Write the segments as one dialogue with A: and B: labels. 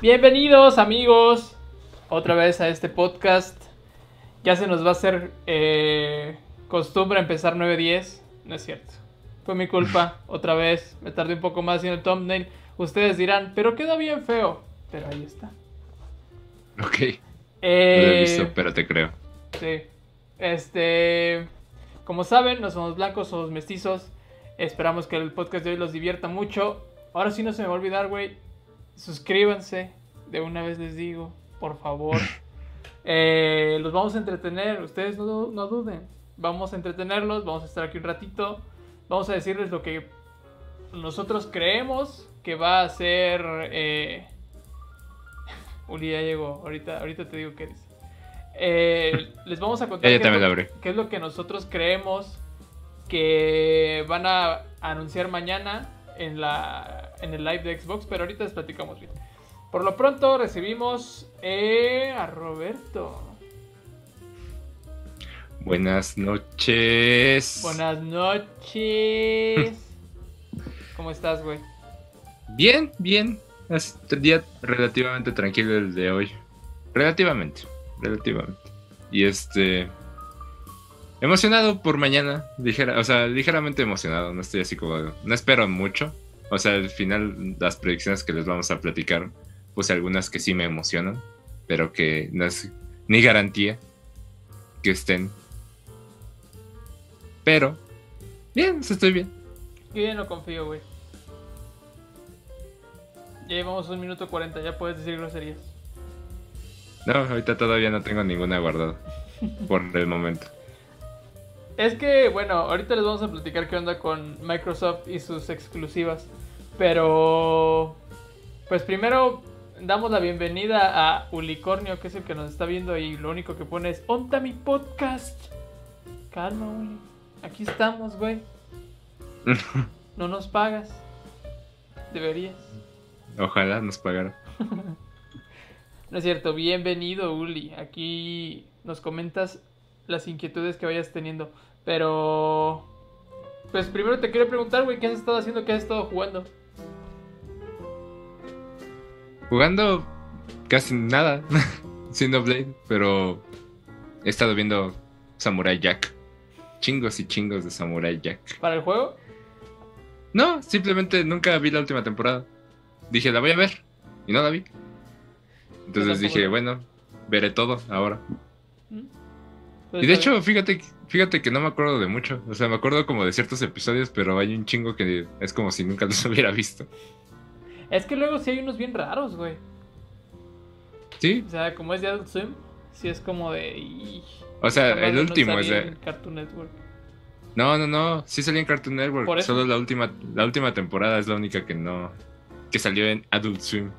A: Bienvenidos amigos otra vez a este podcast. Ya se nos va a hacer eh, costumbre empezar 9.10. No es cierto. Fue mi culpa. otra vez. Me tardé un poco más en el thumbnail. Ustedes dirán, pero quedó bien feo. Pero ahí está.
B: Ok. No lo
A: Eh,
B: he visto, pero te creo.
A: Sí. Este. Como saben, no somos blancos, somos mestizos. Esperamos que el podcast de hoy los divierta mucho. Ahora sí no se me va a olvidar, güey. Suscríbanse. De una vez les digo, por favor. Eh, los vamos a entretener. Ustedes no, no duden. Vamos a entretenerlos. Vamos a estar aquí un ratito. Vamos a decirles lo que nosotros creemos que va a ser. Eh... Uli ya llegó. Ahorita, ahorita te digo qué dice. Eh, les vamos a contar es lo, qué es lo que nosotros creemos que van a anunciar mañana en, la, en el live de Xbox, pero ahorita les platicamos bien. Por lo pronto recibimos eh, a Roberto.
B: Buenas noches.
A: Buenas noches. ¿Cómo estás, güey?
B: Bien, bien. Es un día relativamente tranquilo el de hoy. Relativamente, relativamente. Y este. Emocionado por mañana. Ligera, o sea, ligeramente emocionado. No estoy así como. No espero mucho. O sea, al final, las predicciones que les vamos a platicar, pues algunas que sí me emocionan, pero que no es ni garantía que estén. Pero, bien, estoy bien.
A: Bien, no confío, güey. Ya llevamos un minuto 40, ya puedes decir groserías.
B: No, ahorita todavía no tengo ninguna guardada. Por el momento.
A: Es que, bueno, ahorita les vamos a platicar qué onda con Microsoft y sus exclusivas. Pero, pues primero damos la bienvenida a Ulicornio, que es el que nos está viendo y lo único que pone es Onta mi podcast. Calma, Uli. Aquí estamos, güey. No nos pagas. Deberías.
B: Ojalá nos pagara.
A: No es cierto, bienvenido Uli. Aquí nos comentas las inquietudes que vayas teniendo. Pero... Pues primero te quiero preguntar, güey, ¿qué has estado haciendo? ¿Qué has estado jugando?
B: Jugando casi nada. Blade, pero he estado viendo Samurai Jack. Chingos y chingos de Samurai Jack.
A: ¿Para el juego?
B: No, simplemente nunca vi la última temporada. Dije, la voy a ver. Y no la vi. Entonces dije, bueno, veré todo ahora.
A: Pues
B: Y de hecho, fíjate, fíjate que no me acuerdo de mucho. O sea, me acuerdo como de ciertos episodios, pero hay un chingo que es como si nunca los hubiera visto.
A: Es que luego sí hay unos bien raros, güey.
B: Sí,
A: O sea, como es de Adult Swim, sí es como de... "Ih,
B: o sea, el
A: no
B: último es de...
A: en Cartoon Network.
B: No, no, no, sí salió en Cartoon Network.
A: Por eso.
B: Solo la última, la última temporada es la única que no... Que salió en Adult Swim.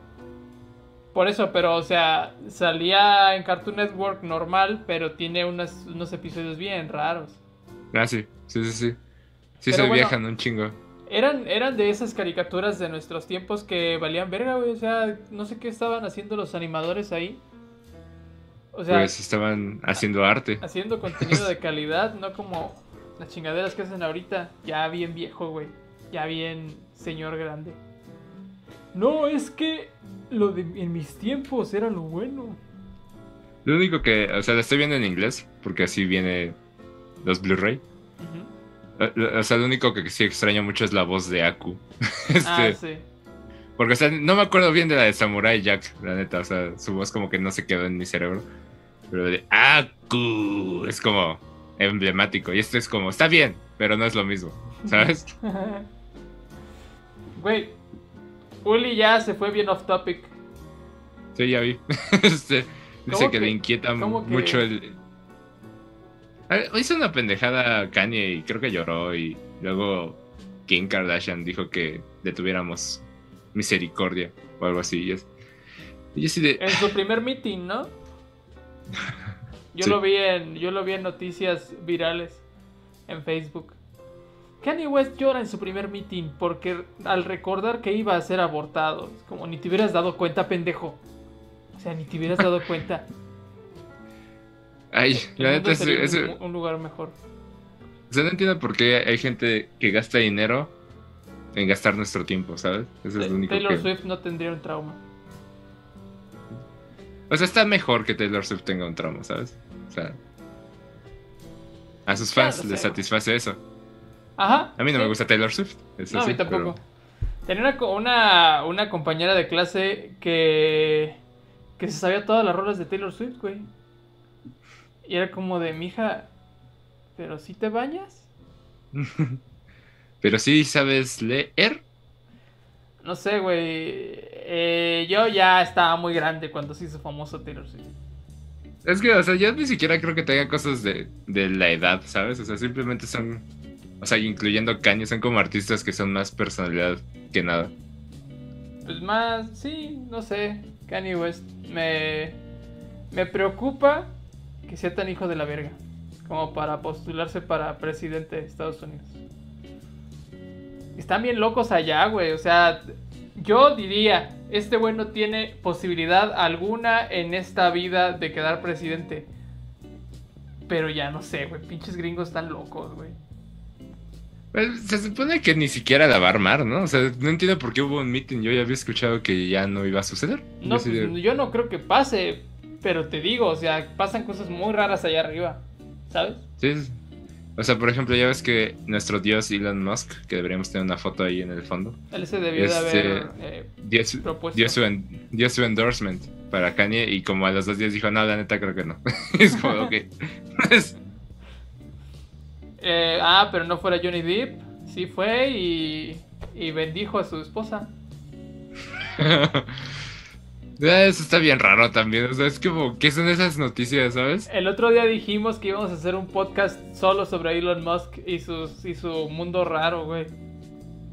A: Por eso, pero o sea, salía en Cartoon Network normal, pero tiene unas- unos episodios bien raros.
B: Ah, sí, sí, sí, sí. Sí
A: Pero
B: se
A: bueno.
B: viajan un chingo.
A: Eran, eran de esas caricaturas de nuestros tiempos que valían verga, güey. O sea, no sé qué estaban haciendo los animadores ahí. O sea,
B: Pues estaban haciendo arte.
A: haciendo contenido de calidad, no como las chingaderas que hacen ahorita. Ya bien viejo, güey. Ya bien señor grande. No, es que lo de en mis tiempos era lo bueno.
B: Lo único que, o sea, la estoy viendo en inglés, porque así viene los Blu-ray. O- O sea, lo único que sí extraño mucho es la voz de Aku.
A: Ah,
B: Este,
A: sí.
B: Porque, o sea, no me acuerdo bien de la de Samurai Jack, la neta. O sea, su voz como que no se quedó en mi cerebro. Pero de Aku es como emblemático. Y esto es como, está bien, pero no es lo mismo, ¿sabes?
A: Güey, Uli ya se fue bien off topic.
B: Sí, ya vi. Este, dice
A: ¿Cómo
B: que,
A: que-
B: le inquieta
A: que-
B: mucho el. Hizo una pendejada Kanye y creo que lloró. Y luego Kim Kardashian dijo que le tuviéramos misericordia o algo así. Y, es- y yo así de.
A: En su primer meeting, ¿no? Yo
B: Sí.
A: lo vi en yo lo vi en noticias virales en Facebook. Kanye West llora en su primer meeting porque al recordar que iba a ser abortado, es como ni te hubieras dado cuenta, pendejo. O sea, ni te hubieras dado cuenta.
B: Ay,
A: El
B: la neta es.
A: un, un lugar mejor.
B: O sea, no entiendo por qué hay gente que gasta dinero en gastar nuestro tiempo, ¿sabes? Eso es lo único
A: Taylor
B: que...
A: Swift no tendría un trauma.
B: O sea, está mejor que Taylor Swift tenga un trauma, ¿sabes? O sea, a sus fans les satisface eso.
A: Ajá.
B: A mí no
A: sí.
B: me gusta Taylor Swift. Eso
A: No, a
B: sí,
A: mí tampoco.
B: pero-
A: Tenía una, una compañera de clase que, que se sabía todas las rolas de Taylor Swift, güey. Y era como de, mija, ¿pero si te bañas?
B: Pero sí sabes leer.
A: No sé, güey. Eh, yo ya estaba muy grande cuando se hizo famoso Taylor Swift.
B: Es que, o sea, yo ni siquiera creo que tenga cosas de, de la edad, ¿sabes? O sea, simplemente son. O sea, incluyendo Kanye, son como artistas que son más personalidad que nada.
A: Pues más, sí, no sé. Kanye West. Me, me preocupa que sea tan hijo de la verga. Como para postularse para presidente de Estados Unidos. Están bien locos allá, güey. O sea, yo diría, este güey no tiene posibilidad alguna en esta vida de quedar presidente. Pero ya no sé, güey. Pinches gringos están locos, güey.
B: Pues, se supone que ni siquiera la va a armar, ¿no? O sea, no entiendo por qué hubo un meeting. Yo ya había escuchado que ya no iba a suceder.
A: No,
B: Yo de-
A: pues, yo no creo que pase, pero te digo, o sea, pasan cosas muy raras allá arriba, ¿sabes?
B: Sí. O sea, por ejemplo, ya ves que nuestro dios Elon Musk, que deberíamos tener una foto ahí en el fondo,
A: Él se debió
B: Este,
A: de haber eh,
B: dio su,
A: propuesto.
B: dio su, en- dio su endorsement para Kanye y como a los dos días dijo, no, la neta creo que no. es como, ok.
A: Eh, ah, pero no fuera Johnny Depp, sí fue y, y bendijo a su esposa.
B: Eso está bien raro también. O sea, es como, ¿qué son esas noticias, sabes?
A: El otro día dijimos que íbamos a hacer un podcast solo sobre Elon Musk y, sus, y su mundo raro, güey.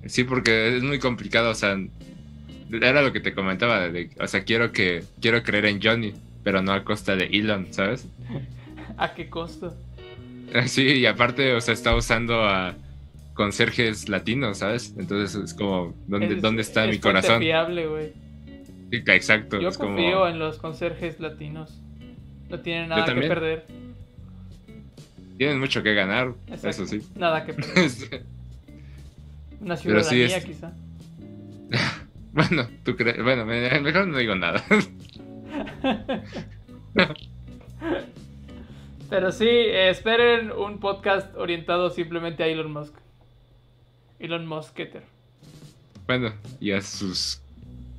B: Sí, porque es muy complicado, o sea, era lo que te comentaba, de- o sea, quiero que quiero creer en Johnny, pero no a costa de Elon, ¿sabes?
A: ¿A qué costo?
B: Sí, y aparte, o sea, está usando a conserjes latinos, ¿sabes? Entonces es como, ¿dónde,
A: Es-
B: ¿dónde está
A: es
B: mi corazón?
A: fiable, güey.
B: Sí, exacto.
A: Yo
B: es como,
A: confío en los conserjes latinos. No tienen nada que perder.
B: Tienen mucho que ganar,
A: Exacto.
B: eso sí.
A: Nada que perder. Una
B: Pero sí
A: ciudadanía,
B: es-
A: quizá.
B: bueno, tú crees, bueno, me- mejor no digo nada.
A: Pero sí, eh, esperen un podcast orientado simplemente a Elon Musk. Elon Musketer.
B: bueno, y a sus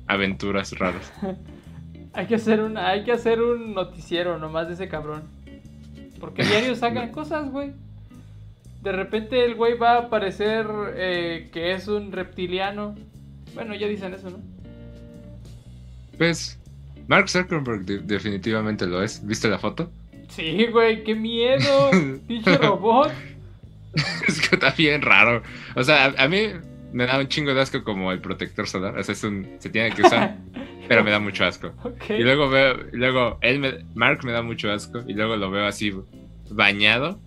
B: aventuras raras.
A: Hay que hacer un, hay que hacer un noticiero nomás de ese cabrón. Porque diario sacan cosas, güey. De repente el güey va a aparecer eh, que es un reptiliano. Bueno, ya dicen eso, ¿no?
B: Pues, Mark Zuckerberg de- definitivamente lo es. ¿Viste la foto?
A: Sí, güey, qué miedo. Pinche robot.
B: es que está bien raro. O sea, a, a mí me da un chingo de asco como el protector solar. O sea, es un, se tiene que usar, pero me da mucho asco. Y luego veo, y luego él me, Mark me da mucho asco. Y luego lo veo así bañado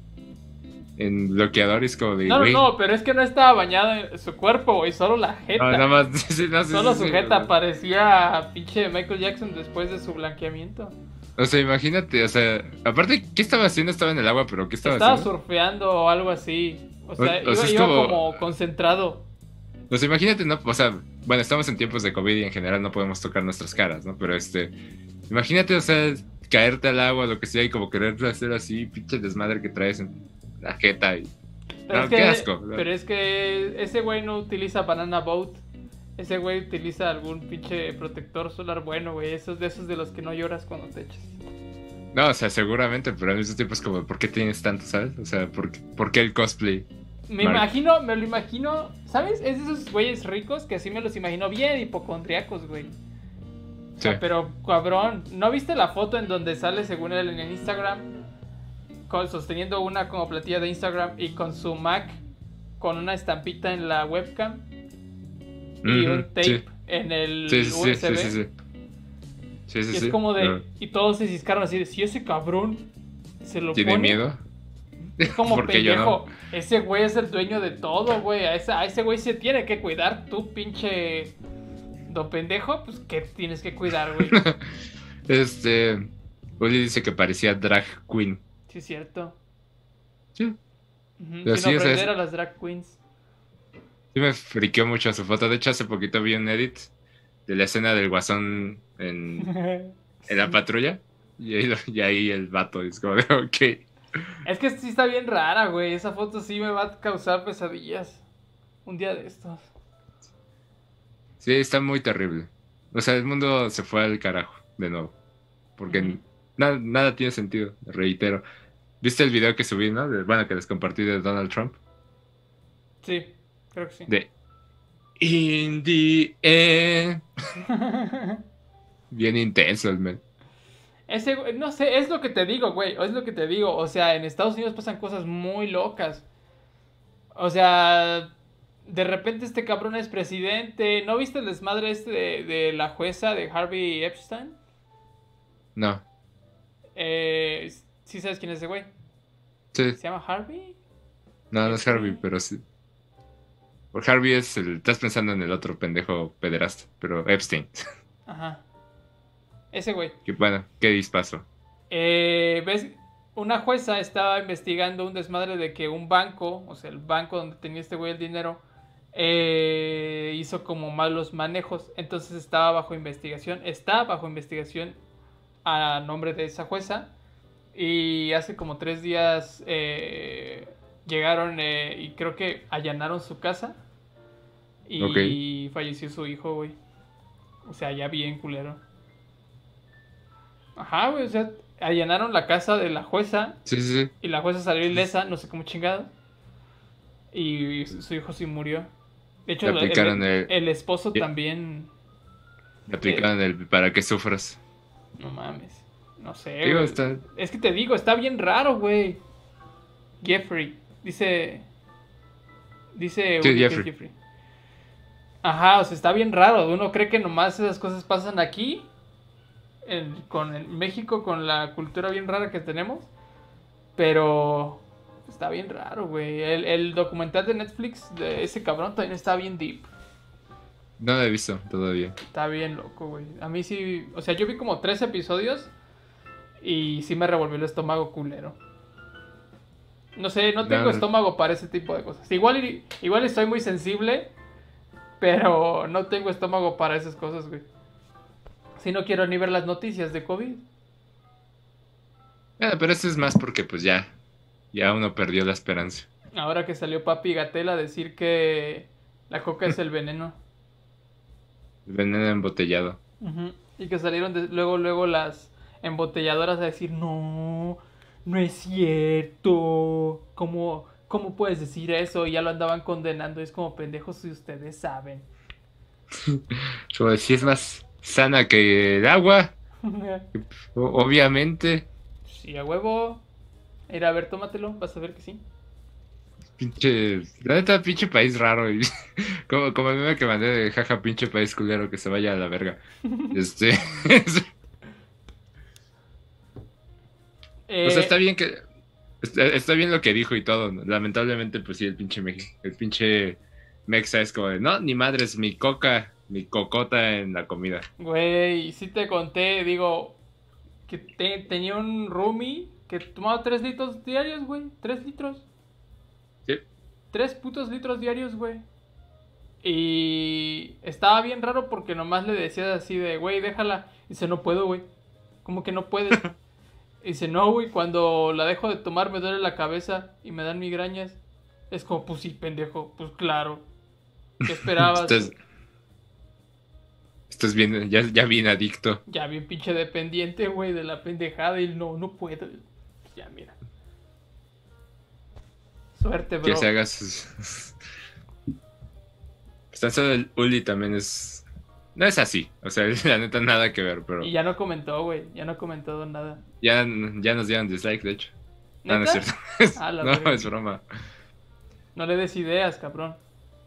B: en bloqueador y es como de,
A: No, no,
B: güey.
A: no, pero es que no estaba bañado en su cuerpo, güey, solo la jeta.
B: No, nada más. sí, no, sí,
A: Solo
B: sí,
A: su jeta parecía pinche Michael Jackson después de su blanqueamiento.
B: O sea, imagínate, o sea, aparte, ¿qué estaba haciendo? Estaba en el agua, pero ¿qué estaba,
A: Estaba
B: haciendo?
A: surfeando o algo así. O sea,
B: O- o
A: iba,
B: sea, es
A: iba
B: como-
A: como concentrado.
B: O sea, imagínate, no, o sea, bueno, estamos en tiempos de COVID y en general no podemos tocar nuestras caras, ¿no? Pero este, imagínate, o sea, caerte al agua, lo que sea, y como querer hacer así, pinche desmadre que traes en la jeta y...
A: Pero,
B: No,
A: es que,
B: qué asco.
A: pero es que ese güey no utiliza Banana Boat. Ese güey utiliza algún pinche protector solar bueno, güey. Esos de esos de los que no lloras cuando te echas.
B: No, o sea, seguramente, pero al mismo tiempo es como, ¿por qué tienes tanto, sabes? O sea, ¿por, qué- por qué el cosplay?
A: Me
B: Mark.
A: imagino, me lo imagino, ¿sabes? Es de esos güeyes ricos que así me los imagino bien hipocondriacos, güey. O sea,
B: Sí.
A: pero cabrón, ¿no viste la foto en donde sale según él en el Instagram? Con, sosteniendo una como platilla de Instagram y con su Mac con una estampita en la webcam y un tape
B: sí.
A: en el
B: Sí, sí, sí,
A: USB.
B: sí, sí,
A: Y es como de.
B: pero
A: Y todos se ciscaron así de si ese cabrón se lo
B: ¿Tiene
A: pone.
B: miedo?
A: Es como pendejo. Ese güey es el dueño de todo, güey. A ese, a ese güey se tiene que cuidar. Tú, pinche. Do pendejo, pues que tienes que cuidar, güey.
B: Este. Uli dice que parecía drag queen.
A: Sí, es cierto.
B: Sí.
A: Ujú,
B: Pero
A: Sin ofender
B: es-
A: a las drag queens.
B: Sí me friqueó mucho su foto. De hecho, hace poquito vi un edit de la escena del guasón en, en la patrulla. Y ahí, lo- y ahí el vato es como de, ok.
A: Es que sí está bien rara, güey. Esa foto sí me va a causar pesadillas. Un día de estos.
B: Sí, está muy terrible. O sea, el mundo se fue al carajo de nuevo. Porque nada, nada tiene sentido, reitero. ¿Viste el video que subí, no? De- bueno, que les compartí de Donald Trump.
A: Sí, creo que sí.
B: De In the end. Bien intenso el men.
A: Ese, güey, no sé, es lo que te digo, güey. Es lo que te digo. O sea, en Estados Unidos pasan cosas muy locas. O sea, de repente este cabrón es presidente. ¿No viste el desmadre este de, de la jueza de Harvey Epstein?
B: No.
A: Eh, ¿Sí sabes quién es ese güey?
B: Sí.
A: ¿Se llama Harvey?
B: No, no es Harvey, pero sí. Por Harvey es el. Estás pensando en el otro pendejo pederasta, pero Epstein.
A: Ajá. Ese güey.
B: Que bueno, qué dispaso.
A: Eh, ¿Ves? Una jueza estaba investigando un desmadre de que un banco, o sea, el banco donde tenía este güey el dinero, eh, hizo como malos manejos. Entonces estaba bajo investigación. Está bajo investigación a nombre de esa jueza. Y hace como tres días eh, llegaron eh, y creo que allanaron su casa. Y falleció su hijo, güey. O sea, ya bien culero. Ajá, güey, o sea, allanaron la casa de la jueza
B: Sí, sí, sí.
A: y la jueza salió ilesa, no sé cómo chingado. Y su hijo sí murió. De hecho, el, el-
B: el-
A: esposo
B: el-
A: también.
B: Le aplicaron el para que sufras.
A: No mames. No sé,
B: Digo, está.
A: Es que te digo, está bien raro, güey. Jeffrey. Dice. Dice
B: Sí, Jeffrey.
A: Ajá, o sea, está bien raro. Uno cree que nomás esas cosas pasan aquí. en- con en México, con la cultura bien rara que tenemos. Pero. Está bien raro, güey. El, el documental de Netflix de ese cabrón también está bien deep.
B: No lo he visto todavía.
A: Está bien loco, güey. A mí sí. O sea, yo vi como tres episodios. Y sí me revolvió el estómago culero. No sé, no tengo
B: No.
A: estómago para ese tipo de cosas. Igual, igual estoy muy sensible. Pero no tengo estómago para esas cosas, güey. Si no quiero ni ver las noticias de COVID.
B: Bueno, pero eso es más porque pues ya. Ya uno perdió la esperanza.
A: Ahora que salió Papi Gatel a decir que la coca es el veneno.
B: El veneno embotellado.
A: Y que salieron de- luego, luego las embotelladoras a decir, no, no es cierto. ¿Cómo, ¿Cómo puedes decir eso? Y ya lo andaban condenando. Es como pendejos si ustedes saben.
B: Como si es más sana que el agua. obviamente.
A: sí, a huevo. Mira, a ver, tómatelo, vas a ver que sí.
B: Pinche. La neta, pinche país raro. y- como, como el meme que mandé de jaja, pinche país culero que se vaya a la verga. Este.
A: Eh,
B: O sea, está bien que. Está, está bien lo que dijo y todo. Lamentablemente, pues sí, el pinche México. El pinche Mexa es como de, no, ni madres, mi coca, mi cocota en la comida.
A: Güey, sí te conté, digo, que te- tenía un roomie que tomaba 3 litros diarios, güey. 3 litros.
B: Sí.
A: 3 putos litros diarios, güey. Y estaba bien raro porque nomás le decías así de, güey, déjala. Y dice, no puedo, güey. ¿Cómo que no puedes? Y dice, no, güey, cuando la dejo de tomar me duele la cabeza y me dan migrañas. Es como, pues sí, pendejo, pues claro. ¿Qué esperabas?
B: Estás, estás bien, ya, ya bien adicto.
A: Ya bien pinche dependiente, güey, de la pendejada y no, no puedo. Ya, mira. Suerte, bro.
B: Que se haga sus. Tan solo el Uli también es. No es así. O sea, la neta nada que ver, pero
A: Y ya no comentó, güey. Ya no comentó nada.
B: ya, ya nos dieron dislike, de hecho. No, no es
A: ¿Neta?
B: cierto.
A: A la
B: no, es broma.
A: No le des ideas, cabrón.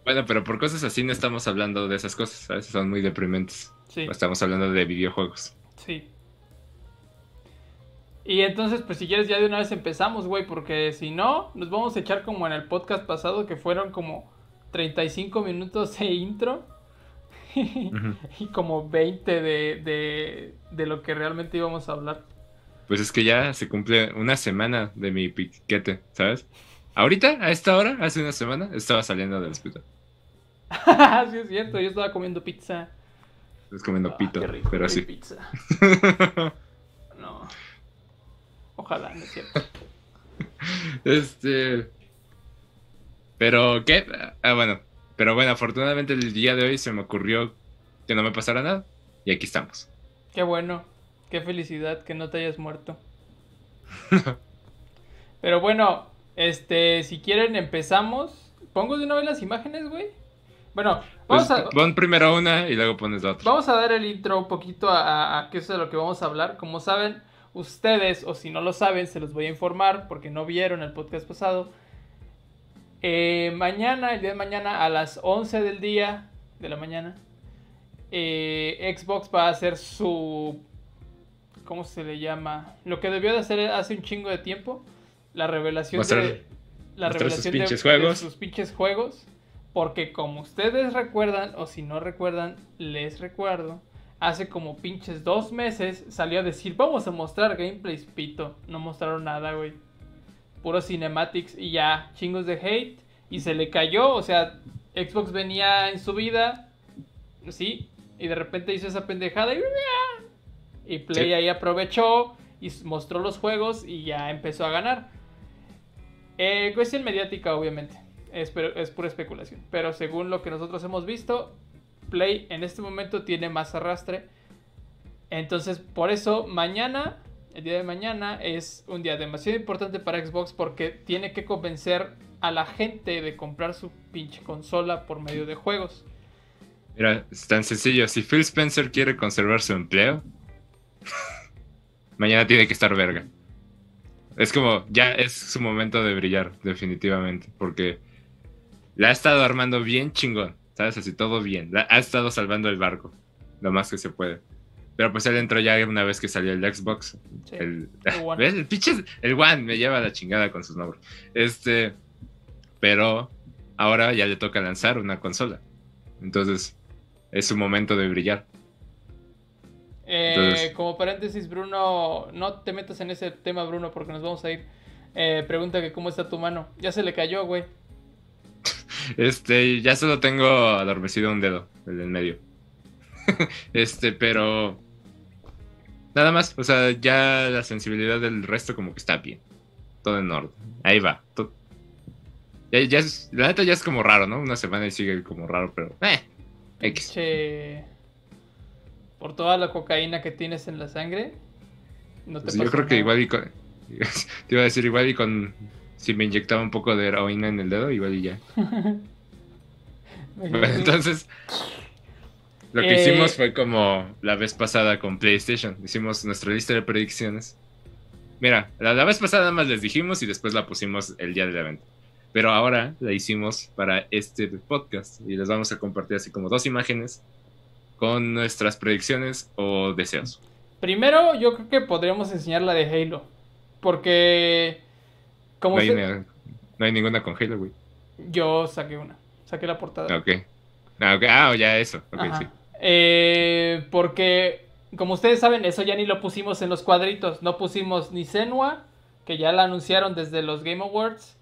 B: Bueno, pero por cosas así no estamos hablando de esas cosas, ¿sabes? Son muy deprimentes.
A: Sí,
B: Estamos hablando de videojuegos.
A: sí. Y entonces, pues si quieres ya de una vez empezamos, güey, porque si no, nos vamos a echar como en el podcast pasado, que fueron como 35 minutos de intro Y como 20 de, de, de lo que realmente íbamos a hablar.
B: Pues es que ya se cumple una semana de mi piquete, ¿sabes? Ahorita, a esta hora, hace una semana, estaba saliendo del hospital.
A: sí, es cierto, yo estaba comiendo pizza.
B: Estás comiendo
A: Ah,
B: pito,
A: qué rico,
B: pero
A: güey,
B: sí.
A: pizza. No. Ojalá, no es cierto.
B: Este. Pero, ¿qué? Ah, bueno. Pero bueno, afortunadamente el día de hoy se me ocurrió que no me pasara nada. Y aquí estamos.
A: Qué bueno. Qué felicidad que no te hayas muerto. Pero bueno, este, si quieren empezamos. ¿Pongo de una vez las imágenes, güey? Bueno, vamos
B: Pues,
A: a,
B: Pon primero una y luego pones la otra.
A: vamos a dar el intro un poquito a, a- a qué es de lo que vamos a hablar. Como saben, ustedes, o si no lo saben, se los voy a informar porque no vieron el podcast pasado. Eh, mañana, el día de mañana, a las 11 del día de la mañana, eh, Xbox va a hacer su. ¿Cómo se le llama? Lo que debió de hacer hace un chingo de tiempo. La revelación
B: Mostrar-
A: de. La
B: sus
A: de-
B: pinches
A: de
B: juegos.
A: sus pinches juegos. Porque como ustedes recuerdan, o si no recuerdan, les recuerdo. Hace como pinches dos meses salió a decir, vamos a mostrar gameplays, pito. No mostraron nada, güey. Puro cinematics y ya, chingos de hate. Y se le cayó, o sea, Xbox venía en su vida, sí, y de repente hizo esa pendejada y... Y Play
B: Sí.
A: ahí aprovechó y mostró los juegos y ya empezó a ganar. Eh, cuestión mediática, obviamente. Es, pero- es pura especulación. Pero según lo que nosotros hemos visto, Play en este momento tiene más arrastre. Entonces, por eso, mañana, el día de mañana, es un día demasiado importante para Xbox porque tiene que convencer a la gente de comprar su pinche consola por medio de juegos.
B: Mira, es tan sencillo. Si Phil Spencer quiere conservar su empleo, mañana tiene que estar verga. Es como, ya es su momento de brillar, definitivamente. Porque la ha estado armando bien chingón, ¿sabes? Así todo bien. Ha estado salvando el barco, lo más que se puede. Pero pues él entró ya una vez que salió el Xbox.
A: Sí,
B: El,
A: el One.
B: ¿Ves? El One me lleva la chingada con sus nombres. Este. Pero ahora ya le toca lanzar una consola. Entonces, es su momento de brillar.
A: Eh,
B: Entonces-
A: como paréntesis, Bruno, no te metas en ese tema, Bruno, porque nos vamos a ir. Eh, pregunta que cómo está tu mano. Ya se le cayó, güey.
B: Este, ya solo tengo adormecido un dedo, el del medio. este, pero. Nada más, o sea, ya la sensibilidad del resto como que está bien. Todo en orden. Ahí va. Ya, ya es, la neta ya es como raro, ¿no? Una semana y sigue como raro, pero... Eh, X.
A: Che, por toda la cocaína que tienes en la sangre. No te
B: Pues yo creo que igual y con... Te iba a decir igual y con... Si me inyectaba un poco de heroína en el dedo, igual y ya. Bueno, entonces, lo que
A: Eh,
B: hicimos fue como la vez pasada con PlayStation. Hicimos nuestra lista de predicciones. Mira, la, la vez pasada nada más les dijimos y después la pusimos el día del evento. Pero ahora la hicimos para este podcast y les vamos a compartir así como dos imágenes con nuestras predicciones o deseos.
A: Primero, yo creo que podríamos enseñar la de Halo. Porque. Como
B: No hay,
A: usted-
B: una- no hay ninguna con Halo, güey.
A: Yo saqué una. Saqué la portada.
B: Ok. Ah, ok. Ah, ya eso. Ok,
A: Ajá.
B: sí.
A: Eh, porque, como ustedes saben, eso ya ni lo pusimos en los cuadritos. No pusimos ni Senua, que ya la anunciaron desde los Game Awards,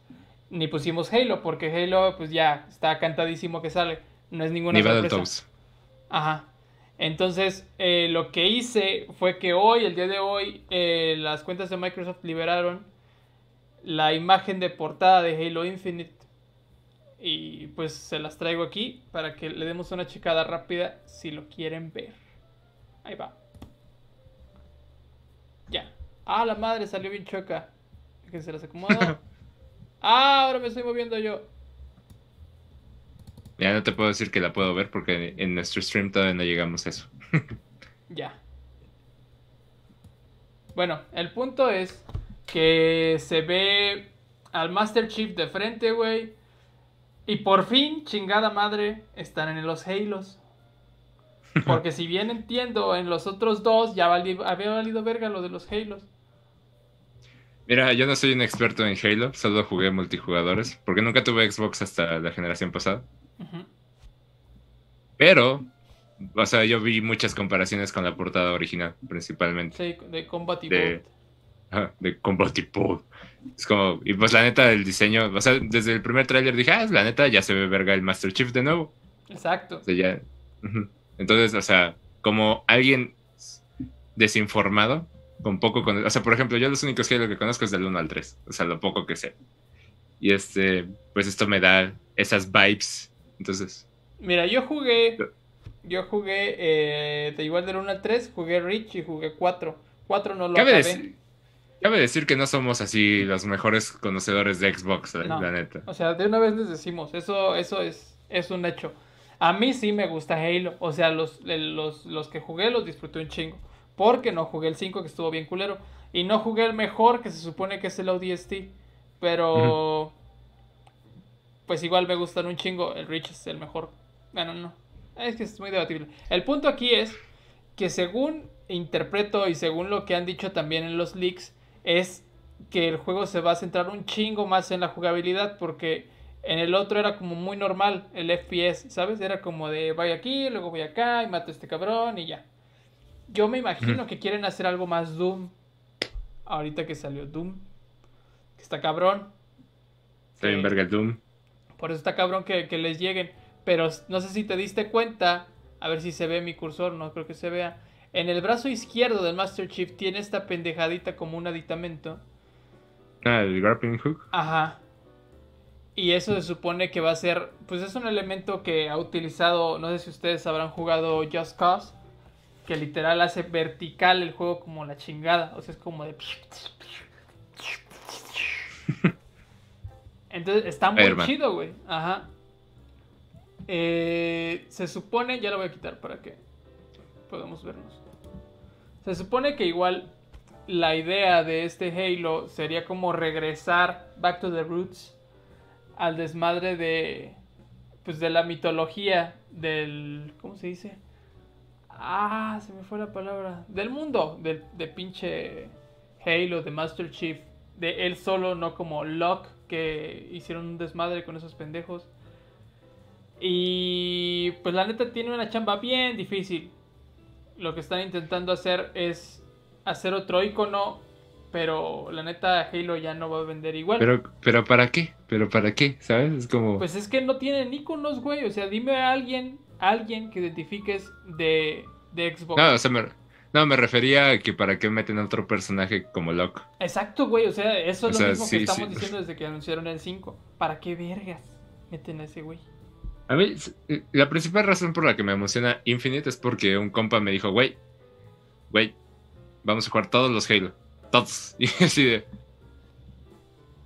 A: ni pusimos Halo, porque Halo, pues ya está cantadísimo que sale. No es ninguna
B: Ni
A: sorpresa. Ajá. Entonces, eh, lo que hice fue que hoy, el día de hoy, eh, las cuentas de Microsoft liberaron la imagen de portada de Halo Infinite. Y pues se las traigo aquí para que le demos una checada rápida si lo quieren ver. Ahí va. Ya. Ah, la madre salió bien choca. Que se las acomodo. ah, ahora me estoy moviendo yo.
B: Ya no te puedo decir que la puedo ver porque en nuestro stream todavía no llegamos a eso.
A: Ya. Bueno, el punto es que se ve al Master Chief de frente, güey. Y por fin, chingada madre, están en los Halos. Porque si bien entiendo, en los otros dos ya vali- había valido verga lo de los Halos.
B: Mira, yo no soy un experto en Halo, solo jugué multijugadores, porque nunca tuve Xbox hasta la generación pasada. Pero, o sea, yo vi muchas comparaciones con la portada original, principalmente,
A: Sí, de Combat
B: De- ajá, de Compatible. Es como, y pues la neta, el diseño, o sea, desde el primer tráiler dije, ah, la neta, ya se ve verga el Master Chief de nuevo.
A: Exacto.
B: O sea, ya. ujú. Entonces, o sea, como alguien desinformado, con poco con... O sea, por ejemplo, yo los únicos Halo que conozco es del 1 al 3, o sea, lo poco que sé. Y este, pues esto me da esas vibes. Entonces...
A: Mira, yo jugué... Yo jugué, eh, de igual del 1 al 3, jugué Rich y jugué 4. 4 no lo acabé.
B: decir, cabe decir que no somos así los mejores conocedores de Xbox, la,
A: No.
B: la neta.
A: O sea, de una vez les decimos, eso, eso es, es un hecho. A mí sí me gusta Halo. O sea, los, los, los que jugué los disfruté un chingo. Porque no jugué el 5, que estuvo bien culero. Y no jugué el mejor, que se supone que es el ODST. Pero... Pues igual me gustan un chingo. El Rich es el mejor. Bueno, no. Es que es muy debatible. El punto aquí es que según interpreto y según lo que han dicho también en los leaks, es que el juego se va a centrar un chingo más en la jugabilidad porque en el otro era como muy normal el FPS, ¿sabes? Era como de voy aquí, luego voy acá y mato a este cabrón y ya. Yo me imagino que quieren hacer algo más Doom. Ahorita que salió Doom. Que está cabrón.
B: Está bien verga el Doom.
A: Por eso está cabrón que, que les lleguen. Pero no sé si te diste cuenta. A ver si se ve mi cursor. No creo que se vea. En el brazo izquierdo del Master Chief tiene esta pendejadita como un aditamento.
B: Ah, el grappling hook.
A: Ajá. Y eso se supone que va a ser. Pues es un elemento que ha utilizado. No sé si ustedes habrán jugado Just Cause. Que literal hace vertical el juego como la chingada. O sea, es como de. Entonces está muy chido, güey. Ajá. Eh, se supone. Ya lo voy a quitar para que podamos vernos. Se supone que igual la idea de este Halo sería como regresar back to the roots al desmadre de pues de la mitología del ¿cómo se dice? Ah, se me fue la palabra. Del mundo del de pinche Halo de Master Chief, de él solo, no como Locke que hicieron un desmadre con esos pendejos. Y pues la neta tiene una chamba bien difícil. Lo que están intentando hacer es hacer otro icono, pero la neta Halo ya no va a vender igual.
B: Pero, pero ¿para qué? ¿Pero para qué? ¿Sabes? Es como...
A: Pues es que no tienen iconos, güey. O sea, dime a alguien, alguien que identifiques de, de Xbox.
B: No, o sea, me, no, me refería a que para qué meten a otro personaje como Locke.
A: Exacto, güey. O sea, eso es
B: O
A: lo
B: sea,
A: mismo
B: sí,
A: que estamos
B: sí.
A: diciendo desde que anunciaron el 5. ¿Para qué vergas meten a ese güey?
B: A mí, la principal razón por la que me emociona Infinite es porque un compa me dijo, güey, güey, vamos a jugar todos los Halo. Todos. Y así de...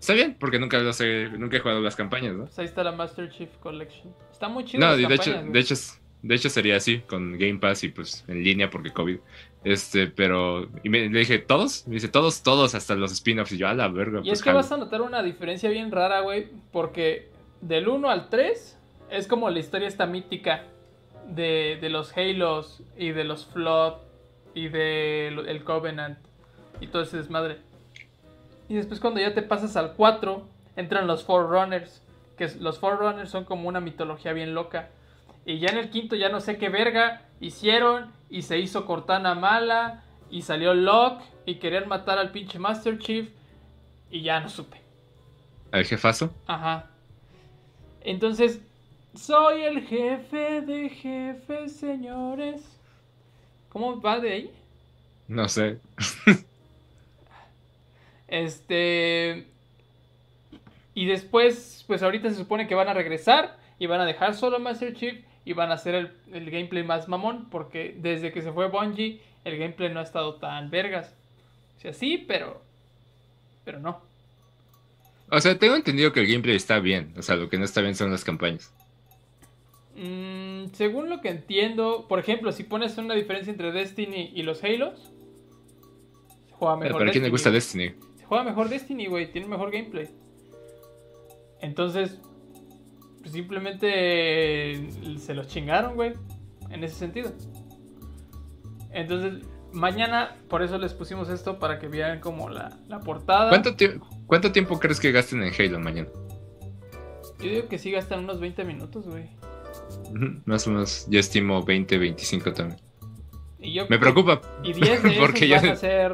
B: Está bien, porque nunca, los he, nunca he jugado las campañas, ¿no?
A: Pues ahí está la Master Chief Collection. Está muy chido.
B: No,
A: las
B: de hecho, de hecho, de hecho sería así, con Game Pass y pues en línea porque COVID. Este, pero... Y me, le dije, ¿todos? Me dice, todos, todos, hasta los spin-offs. Y yo, a la verga,
A: Y
B: pues
A: es que
B: jalo".
A: vas a notar una diferencia bien rara, güey, porque del 1 al 3 es como la historia esta mítica de, de los Halos y de los Flood y del el Covenant y todo ese desmadre. Y después cuando ya te pasas al 4, entran los Forerunners, que los Forerunners son como una mitología bien loca. Y ya en el quinto ya no sé qué verga hicieron y se hizo Cortana mala y salió Locke y querían matar al pinche Master Chief y ya no supe.
B: ¿Al jefazo?
A: Ajá. Entonces, soy el jefe de jefes, señores. ¿Cómo va de ahí?
B: No sé.
A: Este. Y después, pues ahorita se supone que van a regresar y van a dejar solo a Master Chief y van a hacer el, el gameplay más mamón porque desde que se fue Bungie el gameplay no ha estado tan vergas. O sea, sí, pero... Pero no.
B: O sea, tengo entendido que el gameplay está bien. O sea, lo que no está bien son las campañas.
A: Mm, según lo que entiendo, por ejemplo, si pones una diferencia entre Destiny y los Halos, se juega mejor
B: ¿Para quién le gusta. Destiny?
A: Se juega mejor Destiny, güey. Tiene mejor gameplay. Entonces, simplemente se los chingaron, güey. En ese sentido. Entonces, mañana, por eso les pusimos esto para que vieran como la, la portada.
B: ¿Cuánto, ¿Cuánto tiempo crees que gasten en Halo mañana?
A: Yo digo que sí gastan unos 20 minutos, güey.
B: Más o menos, yo estimo 20, 25 también.
A: Y yo
B: Me preocupa.
A: Y 10 de
B: Porque ya-
A: a ser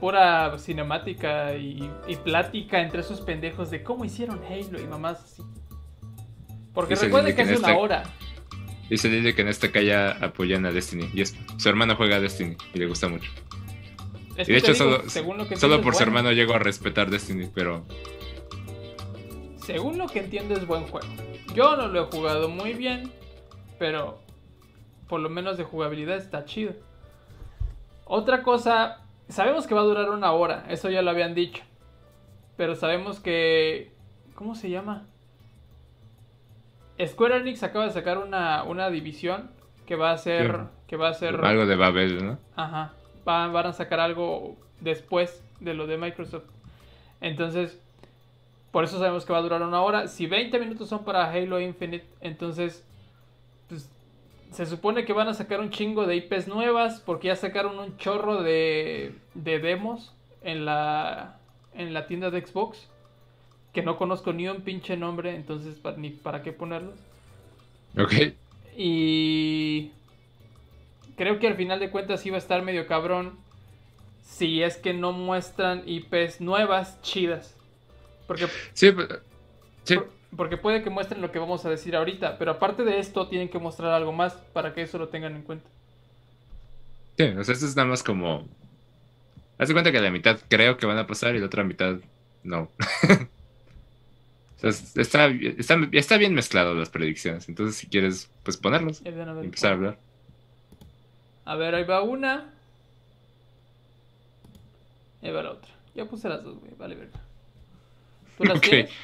A: pura cinemática y, y plática entre esos pendejos de cómo hicieron Halo y mamás así. Porque
B: Dice
A: recuerden que
B: que
A: es
B: en
A: una
B: esta-
A: hora.
B: Dice Lili que en esta calle apoyan a Destiny. Y es, su hermano juega a Destiny y le gusta mucho.
A: Es
B: Y de
A: que
B: hecho,
A: digo,
B: solo,
A: según lo que
B: solo por
A: es
B: su
A: bueno.
B: hermano llego a respetar Destiny, pero
A: Según lo que entiendo es buen juego. Yo no lo he jugado muy bien, pero por lo menos de jugabilidad está chido. Otra cosa, sabemos que va a durar una hora, eso ya lo habían dicho. Pero sabemos que... ¿Cómo se llama? Square Enix acaba de sacar una, una división que va a ser...
B: Sí.
A: Que va a ser...
B: algo de Babel, ¿no?
A: Ajá. Va- van a sacar algo después de lo de Microsoft. Entonces, por eso sabemos que va a durar una hora. Si 20 minutos son para Halo Infinite, entonces, pues, se supone que van a sacar un chingo de IPs nuevas, porque ya sacaron un chorro de, de demos en la, en la tienda de Xbox, que no conozco ni un pinche nombre, entonces, pa- ni para qué ponerlos.
B: Ok.
A: Y creo que al final de cuentas iba a estar medio cabrón si es que no muestran IPs nuevas, chidas. Porque,
B: Sí, pues, sí.
A: por- porque puede que muestren lo que vamos a decir ahorita, pero aparte de esto tienen que mostrar algo más para que eso lo tengan en cuenta.
B: Sí, o sea, esto es nada más como. Haz de cuenta que la mitad creo que van a pasar y la otra mitad no. o sea, es- está, está, está bien mezclado las predicciones. Entonces, si quieres, pues ponerlos
A: vez.
B: empezar a hablar.
A: A ver, ahí va una. Ahí va la otra. Ya puse las dos, güey. Vale, verga. ¿Tú las
B: Ok.
A: tienes? Ah,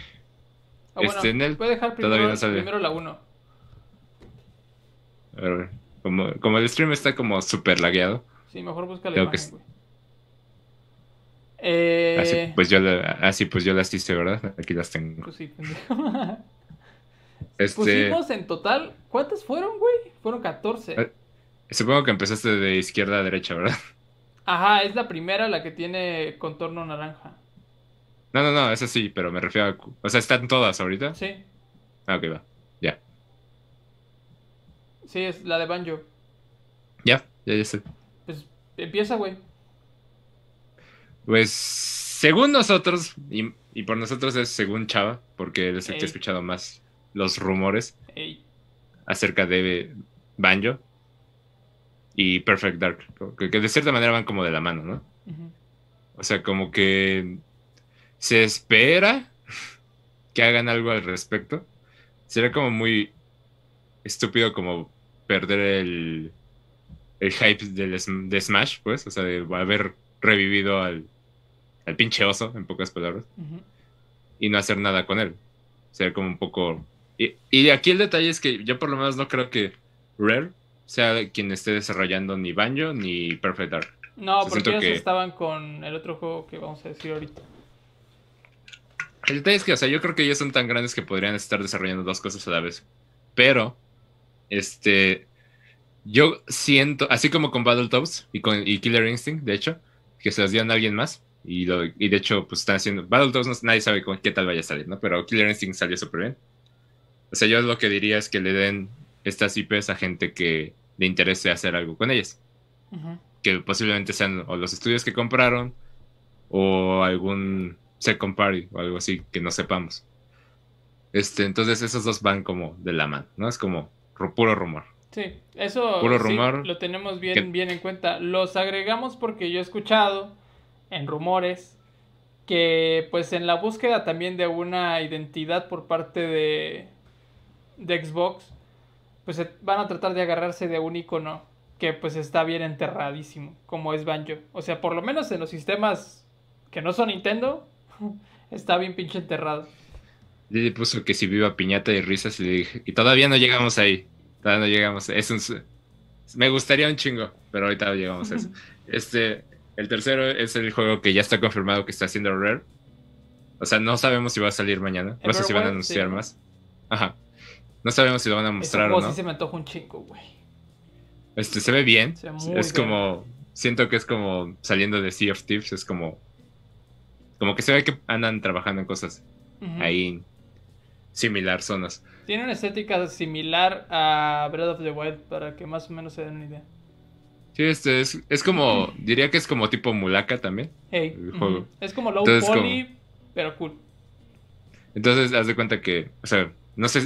A: bueno,
B: Este, en el-
A: voy a dejar
B: todavía
A: primero,
B: no sale.
A: primero la 1.
B: A ver, como, como el stream está como súper lagueado.
A: Sí, mejor busca la imagen, güey. Eh,
B: Así pues yo la- así pues yo las hice, ¿verdad? Aquí las tengo.
A: pues sí.
B: Este,
A: Pusimos en total, ¿cuántas fueron, güey? Fueron 14.
B: Eh. supongo que empezaste de izquierda a derecha, ¿verdad?
A: Ajá, es la primera la que tiene contorno naranja.
B: No, no, no, esa sí, pero me refiero a... O sea, están todas ahorita.
A: Sí,
B: Ah, ok, va. Ya.
A: sí, es la de Banjo.
B: Ya, ya, ya sé.
A: Pues empieza, güey.
B: Pues según nosotros, y, y por nosotros es según Chava, porque él es el que ha escuchado más los rumores
A: Ey,
B: acerca de Banjo y Perfect Dark, que, que de cierta manera van como de la mano, ¿no? O sea, como que se espera que hagan algo al respecto. Sería como muy estúpido como perder el, el hype del, de Smash, pues, o sea, de haber revivido al, al pinche oso, en pocas palabras, y no hacer nada con él. Sería como un poco... Y, y aquí el detalle es que yo por lo menos no creo que Rare sea quien esté desarrollando ni Banjo ni Perfect Dark.
A: No,
B: O sea,
A: porque ellos
B: que-
A: estaban con el otro juego que vamos a decir ahorita.
B: El detalle es que, o sea, yo creo que ellos son tan grandes que podrían estar desarrollando dos cosas a la vez. Pero, este, yo siento, así como con Battletoads y con y Killer Instinct, de hecho, que se las dieron a alguien más. Y, lo, y de hecho, pues están haciendo. Battletoads no- nadie sabe con qué tal vaya a salir, ¿no? Pero Killer Instinct salió súper bien. O sea, yo lo que diría es que le den estas IPs a gente que le interese hacer algo con ellas. Que posiblemente sean o los estudios que compraron o algún second party o algo así que no sepamos. Este, entonces esos dos van como de la mano, ¿no? Es como puro rumor.
A: Sí, eso
B: Puro
A: sí,
B: rumor.
A: lo tenemos bien,
B: Que-
A: bien en cuenta. Los agregamos porque yo he escuchado en rumores que pues en la búsqueda también de una identidad por parte de, de Xbox, pues van a tratar de agarrarse de un icono que pues está bien enterradísimo, como es Banjo. O sea, por lo menos en los sistemas que no son Nintendo, está bien pinche enterrado.
B: Lili puso que si viva piñata y risas y le dije, y todavía no llegamos ahí. Todavía no llegamos. Es un, me gustaría un chingo, pero ahorita no llegamos a eso. Este, el tercero es el juego que ya está confirmado que está haciendo Rare. O sea, no sabemos si va a salir mañana. No sé si van a anunciar
A: sí.
B: más. Ajá. No sabemos si lo van a mostrar o no.
A: sí se me antoja un chingo, güey.
B: Este, se ve bien.
A: Se ve muy
B: es como. Siento que es como saliendo de Sea of Thieves. Es como. Como que se ve que andan trabajando en cosas
A: Ujú.
B: ahí. Similar zonas.
A: Tiene una estética similar a Breath of the Wild para que más o menos se den una idea.
B: Sí, este es, es como. Diría que es como tipo Mulaka también.
A: Hey,
B: El.
A: Es como low
B: Entonces,
A: poly, pero cool.
B: Entonces, haz de cuenta que. O sea, no sé.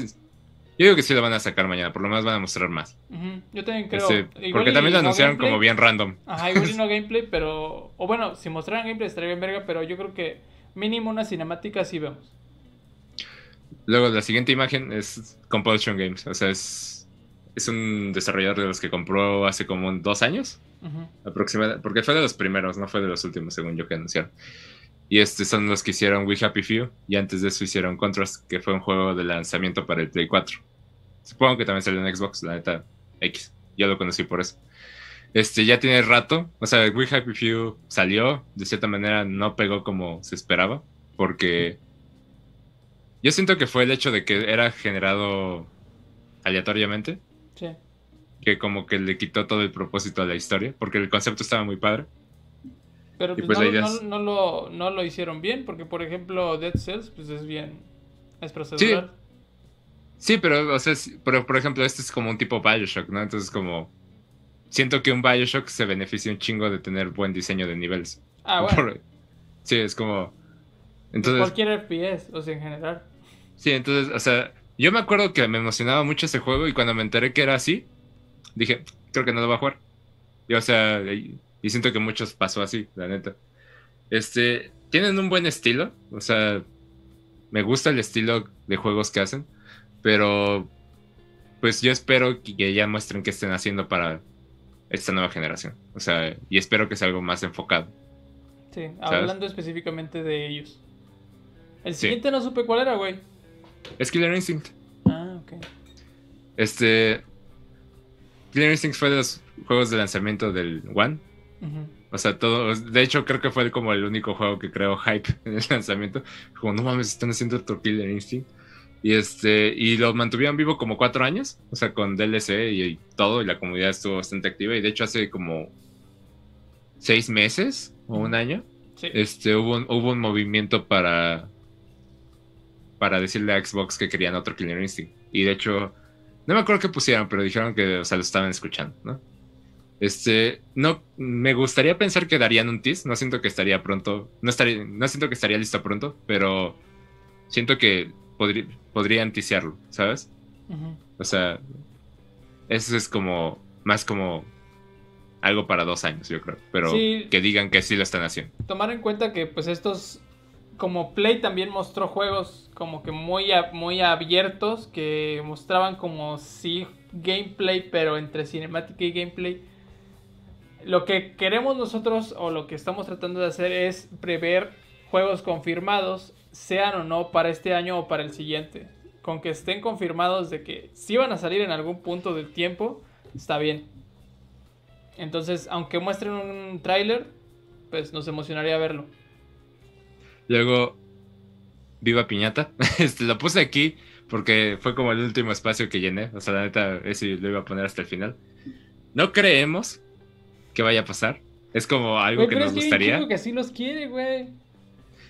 B: Yo digo que sí lo van a sacar mañana, por lo menos van a mostrar más.
A: Yo también creo.
B: Este, porque también lo
A: no
B: anunciaron
A: gameplay.
B: como bien random.
A: Ajá, igual y no gameplay, pero. O bueno, si mostraran gameplay estaría bien verga, pero yo creo que mínimo una cinemática sí vemos.
B: Luego la siguiente imagen es Compulsion Games. O sea, es, es un desarrollador de los que compró hace como dos años.
A: Ujú.
B: aproximadamente, porque fue de los primeros, no fue de los últimos, según yo que anunciaron. Y estos son los que hicieron We Happy Few, y antes de eso hicieron Contrast, que fue un juego de lanzamiento para el Play 4. Supongo que también salió en Xbox, la neta X. Yo lo conocí por eso. Este, ya tiene rato, o sea, We Happy Few salió, de cierta manera no pegó como se esperaba, porque yo siento que fue el hecho de que era generado aleatoriamente
A: Sí.
B: que como que le quitó todo el propósito a la historia, porque el concepto estaba muy padre.
A: Pero pues,
B: pues
A: no, no lo, no lo hicieron bien, porque por ejemplo Dead Cells pues es bien... Es procedural.
B: Sí, pero, o sea, sí, pero por ejemplo, este es como un tipo Bioshock, ¿no? Entonces como... Siento que un Bioshock se beneficia un chingo de tener buen diseño de niveles.
A: Ah, bueno.
B: Por- sí, es como... Entonces,
A: Cualquier FPS, o sea, en general.
B: sí, entonces, o sea, yo me acuerdo que me emocionaba mucho ese juego y cuando me enteré que era así, dije, creo que no lo voy a jugar. Y, o sea, y, y siento que muchos pasó así, la neta. Este, tienen un buen estilo, o sea, me gusta el estilo de juegos que hacen, pero pues yo espero que ya muestren qué estén haciendo para esta nueva generación. O sea, y espero que sea algo más enfocado.
A: Sí, hablando específicamente de ellos. El
B: Sí.
A: siguiente no supe cuál era, güey.
B: Es Killer Instinct.
A: Ah, ok.
B: Este. Killer Instinct fue de los juegos de lanzamiento del One. O sea, todo. De hecho, creo que fue como el único juego que creó hype en el lanzamiento. Como, no mames, están haciendo otro Killer Instinct. Y este. Y lo mantuvieron vivo como cuatro años. O sea, con DLC y, y todo. Y la comunidad estuvo bastante activa. Y de hecho, hace como seis meses o un año.
A: Sí.
B: Este, hubo un, hubo un movimiento para. Para decirle a Xbox que querían otro Killer Instinct. Y de hecho. No me acuerdo qué pusieron, pero dijeron que, o sea, lo estaban escuchando, ¿no? Este, no, me gustaría pensar que darían un tease, no siento que estaría pronto, no estaría, no siento que estaría listo pronto, pero siento que podría, podrían teasearlo, ¿sabes? O sea, eso es como, más como algo para dos años, yo creo, pero
A: Sí.
B: que digan que sí lo están haciendo.
A: Tomar en cuenta que pues estos como Play también mostró juegos como que muy a- muy abiertos que mostraban como sí gameplay pero entre cinemática y gameplay. Lo que queremos nosotros o lo que estamos tratando de hacer es prever juegos confirmados, sean o no para este año o para el siguiente. Con que estén confirmados de que sí van a salir en algún punto del tiempo, está bien. Entonces, aunque muestren un tráiler, pues nos emocionaría verlo.
B: Luego, Viva Piñata, este, lo puse aquí porque fue como el último espacio que llené, o sea, la neta, ese lo iba a poner hasta el final. No creemos que vaya a pasar, es como algo
A: Güey,
B: que nos gustaría.
A: chico que así los quiere, güey.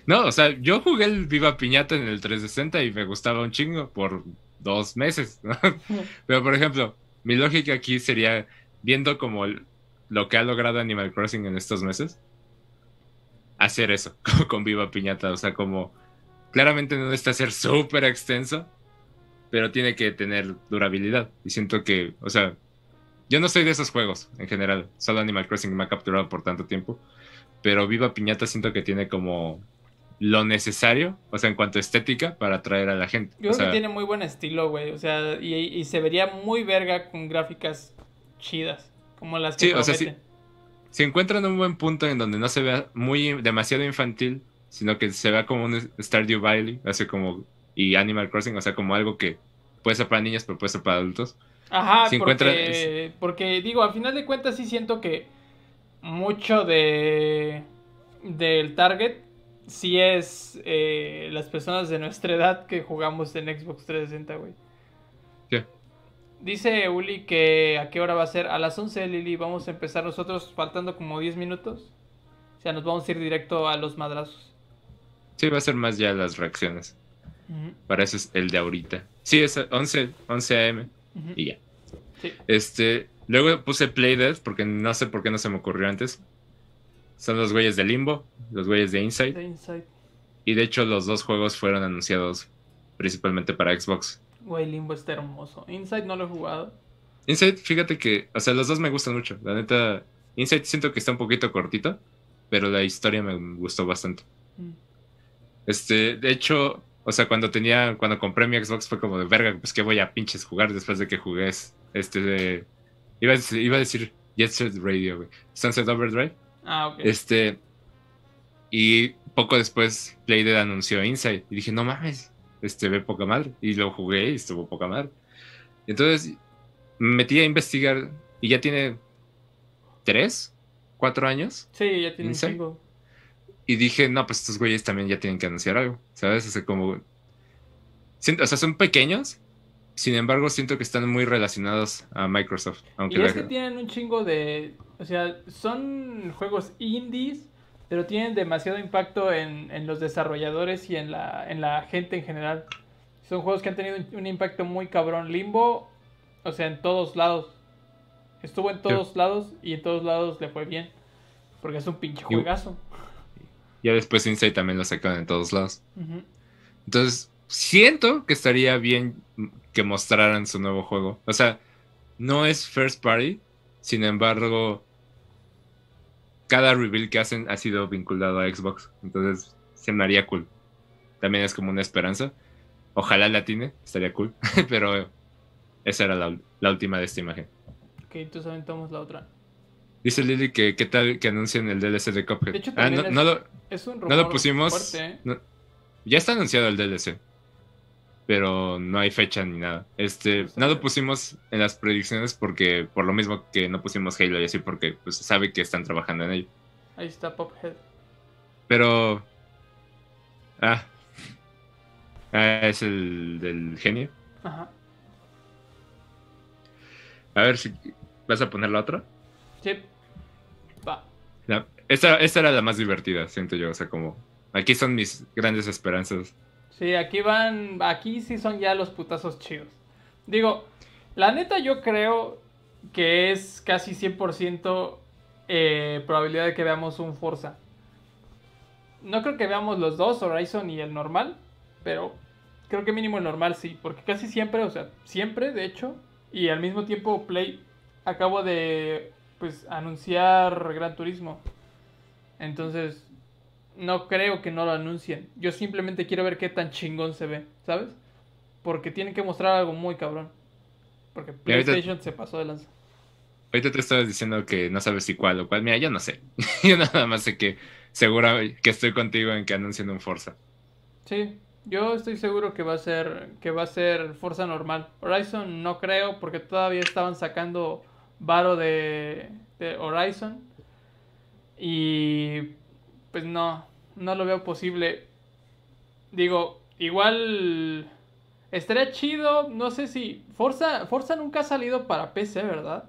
B: No, o sea, yo jugué el Viva Piñata en el 360 y me gustaba un chingo por dos meses. ¿no? Pero, por ejemplo, mi lógica aquí sería, viendo como el- lo que ha logrado Animal Crossing en estos meses, hacer eso con, con Viva Piñata. O sea, como claramente no necesita ser súper extenso, pero tiene que tener durabilidad. Y siento que, o sea, yo no soy de esos juegos en general. Solo Animal Crossing me ha capturado por tanto tiempo. Pero Viva Piñata siento que tiene como lo necesario, o sea, en cuanto a estética, para atraer a la gente.
A: Yo
B: O
A: creo
B: sea,
A: que tiene muy buen estilo, güey. O sea, y, y se vería muy verga con gráficas chidas. Como las que
B: Sí, o sea,
A: prometen.
B: si encuentran un buen punto en donde no se vea muy demasiado infantil, sino que se vea como un Stardew Valley, así como y Animal Crossing, o sea, como algo que puede ser para niños, pero puede ser para adultos.
A: Ajá,
B: si
A: porque,
B: encuentran-
A: porque digo, al final de cuentas sí siento que mucho de del target sí es eh, las personas de nuestra edad que jugamos en Xbox 360, güey.
B: Sí.
A: Dice Uli que a qué hora va a ser. A las 11, Lili, vamos a empezar nosotros faltando como 10 minutos. O sea, nos vamos a ir directo a los madrazos.
B: Sí, va a ser más ya las reacciones. Para eso es el de ahorita. Sí, es 11, 11 am y ya.
A: Sí.
B: Este, luego puse Playdead porque no sé por qué no se me ocurrió antes. Son los güeyes de Limbo, los güeyes de Inside. Y de hecho los dos juegos fueron anunciados principalmente para Xbox.
A: Güey, Limbo está hermoso. Inside no lo he jugado.
B: Inside, fíjate que, o sea, los dos me gustan mucho. La neta, Inside siento que está un poquito cortito, pero la historia me gustó bastante.
A: Mm.
B: Este, de hecho, o sea, cuando tenía, cuando compré mi Xbox fue como de verga, pues que voy a pinches jugar después de que jugué este de, iba a decir, iba a decir Jet Set Radio, güey. Sunset Overdrive.
A: Ah, ok.
B: Este, y poco después Playdead anunció Inside y dije, no mames, este ve poca madre. Y lo jugué y estuvo poca madre. Entonces me metí a investigar y ya tiene tres, cuatro años.
A: Sí, ya tiene
B: Inside.
A: chingo.
B: Y dije, no, pues estos güeyes también ya tienen que anunciar algo, ¿sabes? O sea, como... o sea, son pequeños, sin embargo, siento que están muy relacionados a Microsoft. Aunque
A: Y
B: la-
A: es que tienen un chingo de. O sea, son juegos indies, pero tienen demasiado impacto en, en los desarrolladores y en la, en la gente en general. Son juegos que han tenido un, un impacto muy cabrón. Limbo, o sea, en todos lados. Estuvo en todos lados y en todos lados le fue bien. Porque es un pinche
B: Y-
A: juegazo.
B: ya después Inside también lo sacaron en todos lados. Entonces, siento que estaría bien que mostraran su nuevo juego. O sea, no es first party, sin embargo, cada reveal que hacen ha sido vinculado a Xbox. Entonces, se me haría cool. También es como una esperanza. Ojalá la tiene, estaría cool. Pero esa era la, la última de esta imagen.
A: Ok, entonces aventamos la otra.
B: Dice Lily que qué tal que anuncien el DLC de Cuphead.
A: De hecho,
B: ah, no,
A: es-
B: no lo,
A: Es un
B: no
A: rumor
B: lo pusimos.
A: fuerte, ¿eh?
B: no- ya está anunciado el DLC. Pero no hay fecha ni nada. Este,
A: a
B: no lo
A: ver.
B: pusimos en las predicciones porque, por lo mismo que no pusimos Halo y así, porque pues sabe que están trabajando en ello.
A: Ahí está Pophead.
B: Pero. Ah. Ah, es el del genio.
A: Ajá.
B: A ver si. ¿Vas a poner la otra?
A: Sí. Va.
B: La- esta, esta era la más divertida, siento yo. O sea, como. Aquí son mis grandes esperanzas.
A: Sí, aquí van, aquí sí son ya los putazos chidos. Digo, la neta yo creo que es casi 100% eh, probabilidad de que veamos un Forza. No creo que veamos los dos, Horizon y el normal, pero creo que mínimo el normal sí, porque casi siempre, o sea, siempre de hecho, y al mismo tiempo Play acabo de pues anunciar Gran Turismo. Entonces, no creo que no lo anuncien. Yo simplemente quiero ver qué tan chingón se ve, ¿sabes? Porque tienen que mostrar algo muy cabrón. Porque
B: ahorita-
A: PlayStation se pasó de lanza.
B: Ahorita te estabas diciendo que no sabes si cuál o cuál. Mira, yo no sé. yo nada más sé que segura que estoy contigo en que anuncien un Forza.
A: Sí, yo estoy seguro que va a ser que va a ser Forza normal. Horizon no creo porque todavía estaban sacando varo de, de Horizon y pues no, no lo veo posible. Digo, igual estaría chido, no sé si Forza Forza nunca ha salido para PC, ¿verdad?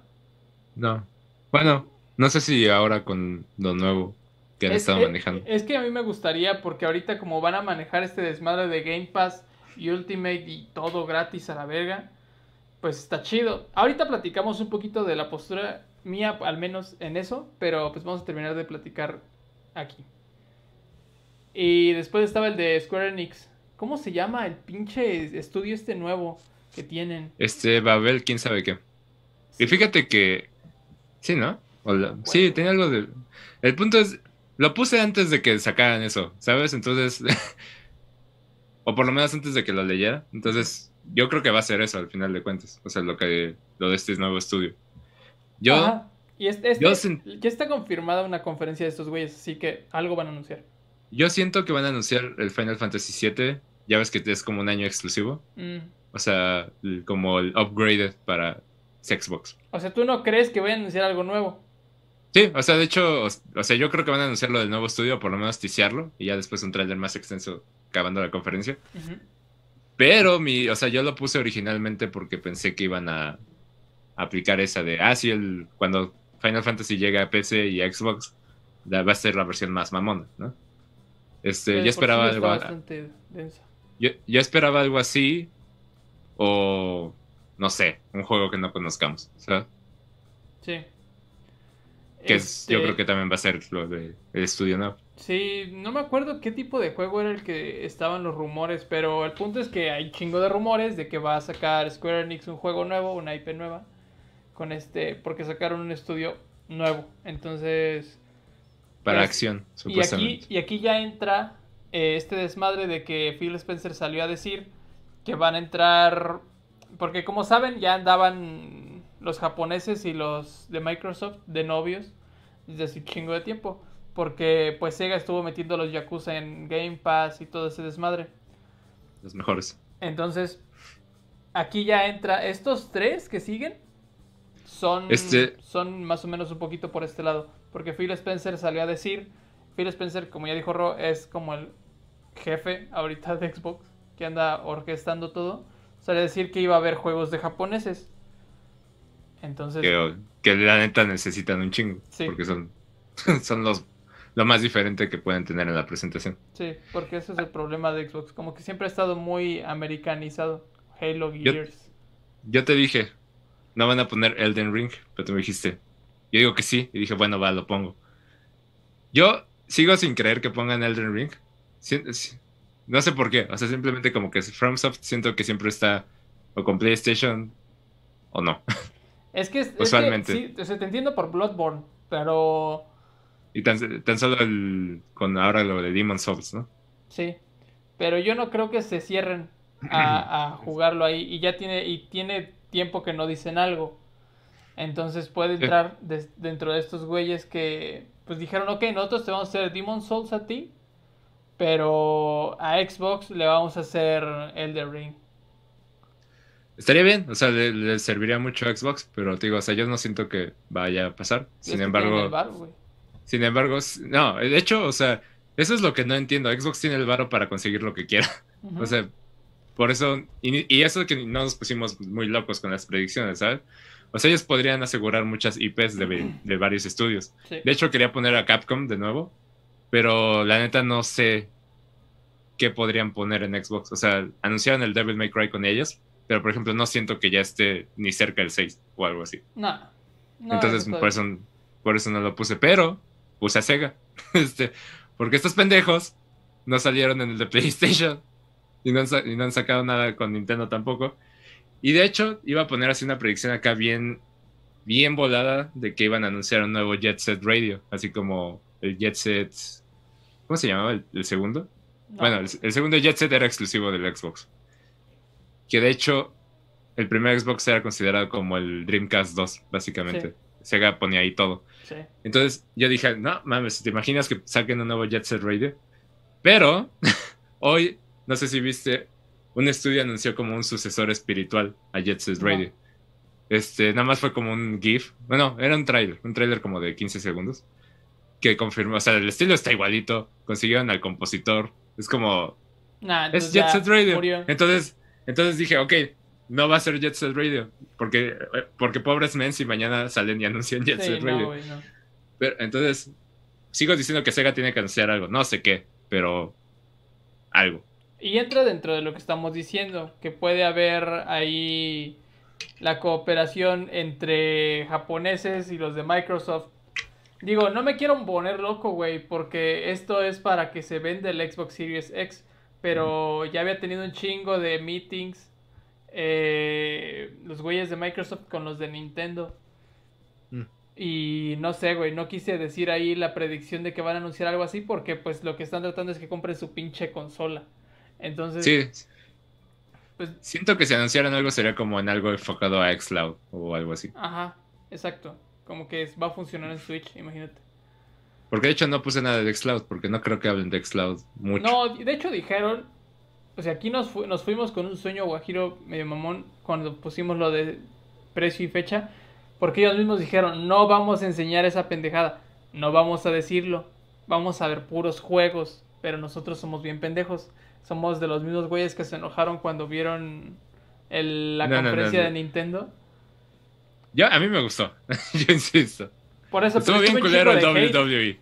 B: No. Bueno, no sé si ahora con lo nuevo que han
A: Es-
B: estado
A: es-
B: manejando.
A: Es que a mí me gustaría porque ahorita como van a manejar este desmadre de Game Pass y Ultimate y todo gratis a la verga, pues está chido. Ahorita platicamos un poquito de la postura mía, al menos en eso, pero pues vamos a terminar de platicar aquí. Y después estaba el de Square Enix. ¿Cómo se llama el pinche estudio este nuevo que tienen?
B: Este Babel, quién sabe qué. Y fíjate que. Sí, ¿no? Sí, tenía algo de. El punto es. Lo puse antes de que sacaran eso, ¿sabes? Entonces. o por lo menos antes de que lo leyera. Entonces, yo creo que va a ser eso al final de cuentas. O sea, lo que. Lo de este nuevo estudio. Yo.
A: Ajá. Y este, este-
B: yo
A: ya está confirmada una conferencia de estos güeyes, así que algo van a anunciar.
B: Yo siento que van a anunciar el Final Fantasy VII. Ya ves que es como un año exclusivo.
A: Mm.
B: O sea, como el upgraded para Xbox.
A: O sea, ¿tú no crees que vayan a anunciar algo nuevo?
B: Sí, o sea, de hecho, o, sea, yo creo que van a anunciar lo del nuevo estudio, por lo menos ticiarlo, y ya después un trailer más extenso acabando la conferencia. Pero mi, o sea, yo lo puse originalmente porque pensé que iban a aplicar esa de, ah, sí, el, cuando Final Fantasy llega a PC y a Xbox, va a ser la versión más mamona, ¿no? Este,
A: por
B: esperaba
A: sí
B: algo,
A: bastante
B: yo, yo esperaba algo así, o no sé, un juego que no conozcamos, ¿sabes?
A: Sí.
B: Que es- yo
A: Este-
B: creo que también va a ser lo del estudio nuevo.
A: Sí, no me acuerdo qué tipo de juego era el que estaban los rumores, pero el punto es que hay chingo de rumores de que va a sacar Square Enix un juego nuevo, una IP nueva, con este, porque sacaron un estudio nuevo. Entonces,
B: Para acción,
A: y aquí,
B: supuestamente.
A: y aquí ya entra eh, este desmadre de que Phil Spencer salió a decir que van a entrar, porque como saben ya andaban los japoneses y los de Microsoft de novios desde hace un chingo de tiempo, porque pues Sega estuvo metiendo los Yakuza en Game Pass y todo ese desmadre.
B: Los mejores.
A: Entonces, aquí ya entra, estos tres que siguen son,
B: Este-
A: son más o menos un poquito por este lado. Porque Phil Spencer salió a decir, Phil Spencer, como ya dijo Ro, es como el jefe ahorita de Xbox, que anda orquestando todo. Salió a decir que iba a haber juegos de japoneses. Entonces,
B: Que, que la neta necesitan un chingo.
A: Sí.
B: Porque son, son los lo más diferente que pueden tener en la presentación.
A: sí, porque ese es el problema de Xbox. Como que siempre ha estado muy americanizado. Halo
B: Yo-
A: Gears.
B: Yo te dije, no van a poner Elden Ring, pero tú me dijiste, yo digo que sí, y dije, bueno, va, lo pongo. Yo sigo sin creer que pongan Elden Ring. No sé por qué, o sea, simplemente como que FromSoft siento que siempre está o con PlayStation o no.
A: Es que, es que
B: Usualmente.
A: sí, o sea, te entiendo por Bloodborne, pero
B: Y tan, tan solo el, con ahora lo de Demon Souls, ¿no?
A: Sí, pero yo no creo que se cierren a, a jugarlo ahí y ya tiene y tiene tiempo que no dicen algo. Entonces puede entrar dentro de estos güeyes que pues dijeron, ok, nosotros te vamos a hacer Demon Souls a ti, pero a Xbox le vamos a hacer Elder Ring.
B: Estaría bien, o sea, le, le serviría mucho a Xbox, pero te digo, o sea, yo no siento que vaya a pasar. Sin embargo. Sin embargo, no, de hecho, o sea, eso es lo que no entiendo. Xbox tiene el varo para conseguir lo que quiera. O sea, por eso, y, y eso que no nos pusimos muy locos con las predicciones, ¿sabes? O sea, ellos podrían asegurar muchas IPs de, varios estudios.
A: Sí.
B: De hecho, quería poner a Capcom de nuevo, pero la neta no sé qué podrían poner en Xbox. O sea, anunciaron el Devil May Cry con ellos, pero por ejemplo, no siento que ya esté ni cerca del 6 o algo así.
A: No, no,
B: Entonces,
A: eso
B: por eso, por eso no lo puse. Pero puse a Sega. Este, porque estos pendejos no salieron en el de PlayStation. Y no, han, y no han sacado nada con Nintendo tampoco. Y de hecho, iba a poner así una predicción acá bien, bien volada de que iban a anunciar un nuevo Jet Set Radio. Así como el Jet Set. ¿Cómo se llamaba el, el segundo?
A: no.
B: Bueno, el, el segundo Jet Set era exclusivo del Xbox. Que de hecho, el primer Xbox era considerado como el Dreamcast 2, básicamente. Sega ponía ahí todo.
A: Sí.
B: Entonces yo dije, no mames, ¿te imaginas que saquen un nuevo Jet Set Radio? Pero hoy, no sé si viste, un estudio anunció como un sucesor espiritual a Jet Set
A: No.
B: Radio. Este, nada más fue como un GIF. Bueno, era un trailer, un trailer como de 15 segundos. Que confirmó, o sea, el estilo está igualito. Consiguieron al compositor. Es como,
A: Nah,
B: es Jet Set Radio.
A: murió.
B: Entonces, entonces dije, ok, no va a ser Jet Set Radio. Porque, porque pobres men si mañana salen y anuncian Jet
A: Sí,
B: Set
A: no,
B: Radio.
A: no.
B: Pero entonces, sigo diciendo que Sega tiene que anunciar algo. No sé qué, pero algo.
A: Y entra dentro de lo que estamos diciendo, que puede haber ahí la cooperación entre japoneses y los de Microsoft. Digo, no me quiero poner loco, güey, porque esto es para que se venda el Xbox Series X, pero ya había tenido un chingo de meetings eh, los güeyes de Microsoft con los de Nintendo.
B: Mm.
A: Y no sé, güey, no quise decir ahí la predicción de que van a anunciar algo así porque pues lo que están tratando es que compren su pinche consola. Entonces,
B: Sí,
A: pues,
B: siento que si anunciaran algo sería como en algo enfocado a xCloud o algo así.
A: ajá, exacto. Como que va a funcionar en Switch, imagínate.
B: Porque de hecho no puse nada de xCloud, porque no creo que hablen de xCloud mucho.
A: No, de hecho dijeron, o sea, aquí nos, fu- nos fuimos con un sueño guajiro medio mamón cuando pusimos lo de precio y fecha, porque ellos mismos dijeron, no vamos a enseñar esa pendejada, no vamos a decirlo, vamos a ver puros juegos, pero nosotros somos bien pendejos, somos de los mismos güeyes que se enojaron cuando vieron el- la
B: No, no, no,
A: conferencia
B: no.
A: de Nintendo.
B: Yo, a mí me gustó, yo insisto.
A: Por eso
B: Estuvo bien culero el. WWE.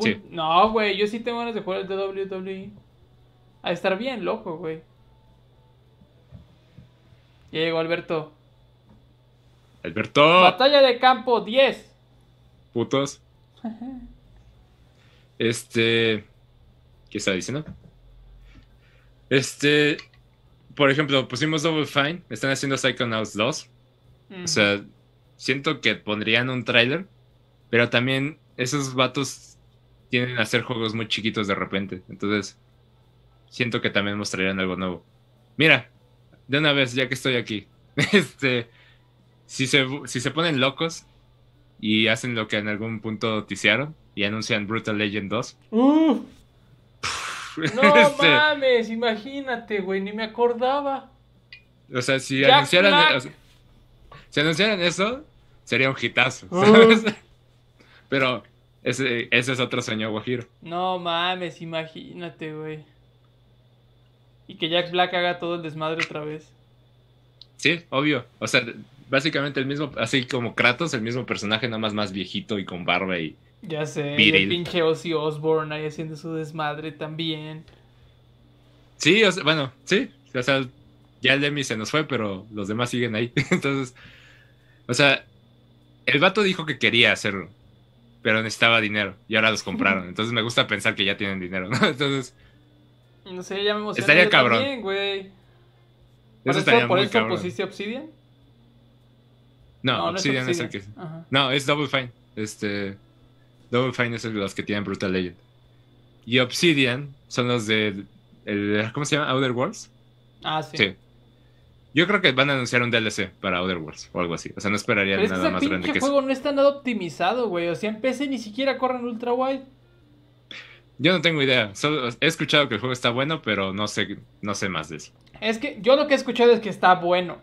B: Sí.
A: un- No, güey, yo sí tengo ganas de jugar el de WWE. A estar bien loco, güey. Ya llegó Alberto.
B: Alberto.
A: Batalla de campo 10.
B: putos. Este. ¿Qué está diciendo? Este. Por ejemplo, pusimos Double Fine. Están haciendo Psychonauts 2.
A: Mm.
B: O sea, siento que pondrían un tráiler. Pero también esos vatos tienen a hacer juegos muy chiquitos de repente. Entonces, siento que también mostrarían algo nuevo. Mira, de una vez, ya que estoy aquí. Este. Si se, si se ponen locos y hacen lo que en algún punto ticiaron y anuncian Brutal Legend 2.
A: Uf, no
B: este,
A: mames, imagínate, güey, ni me acordaba.
B: o sea, si
A: Jack
B: anunciaran,
A: Black.
B: o sea, si anunciaran eso, sería un hitazo.
A: Uh.
B: ¿sabes? Pero ese, ese es otro sueño guajiro.
A: No mames, imagínate, güey. Y que Jack Black haga todo el desmadre otra vez.
B: Sí, obvio. O sea, básicamente el mismo, así como Kratos, el mismo personaje, nada más más viejito y con barba y.
A: Ya sé, y el pinche Ozzy Osbourne ahí haciendo su desmadre también.
B: Sí, o sea, bueno, sí. O sea, ya el Demi se nos fue, pero los demás siguen ahí. Entonces, o sea, el vato dijo que quería hacerlo, pero necesitaba dinero y ahora los compraron. Entonces me gusta pensar que ya tienen dinero, ¿no? Entonces,
A: No sé, ya me emocioné.
B: Estaría
A: yo
B: cabrón.
A: También, güey.
B: eso
A: ¿Por eso,
B: estaría
A: por
B: muy
A: eso
B: cabrón.
A: pusiste Obsidian?
B: No,
A: no
B: Obsidian es el que.
A: Ajá.
B: No, es Double Fine. Este. Double Fine es los que tienen Brutal Legend. Y Obsidian son los de. el- ¿Cómo se llama? Outer Worlds.
A: Ah, sí.
B: Sí. Yo creo que van a anunciar un DLC para Outer Worlds o algo así. O sea, no esperaría
A: Pero es que
B: nada
A: ese
B: más grande que eso.
A: juego no está nada optimizado, güey. O sea, en PC ni siquiera corren ultra wide.
B: Yo no tengo idea. Solo he escuchado que el juego está bueno, pero no sé, no sé más de eso.
A: Es que yo lo que he escuchado es que está bueno.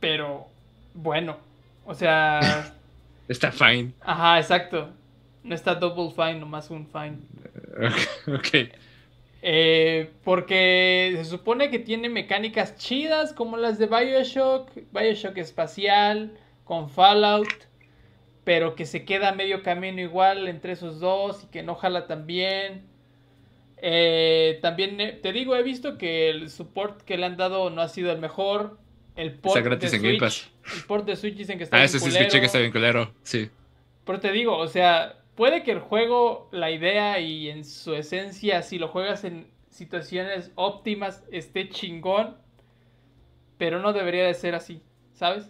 A: Pero bueno. O sea,
B: Está fine.
A: ajá, exacto. No está double fine, nomás un fine.
B: ok.
A: Eh, porque se supone que tiene mecánicas chidas como las de Bioshock, Bioshock espacial, con Fallout, pero que se queda medio camino igual entre esos dos y que no jala tan bien. Eh, también eh, te digo, he visto que el support que le han dado no ha sido el mejor. El port
B: gratis
A: de
B: en Game
A: Switch,
B: Pass.
A: el port de Switch dicen que está
B: Ah,
A: bien
B: eso sí
A: culero.
B: escuché que está bien culero. Sí.
A: Pero te digo, o sea, puede que el juego, la idea y en su esencia, si lo juegas en situaciones óptimas, esté chingón, pero no debería de ser así, ¿sabes?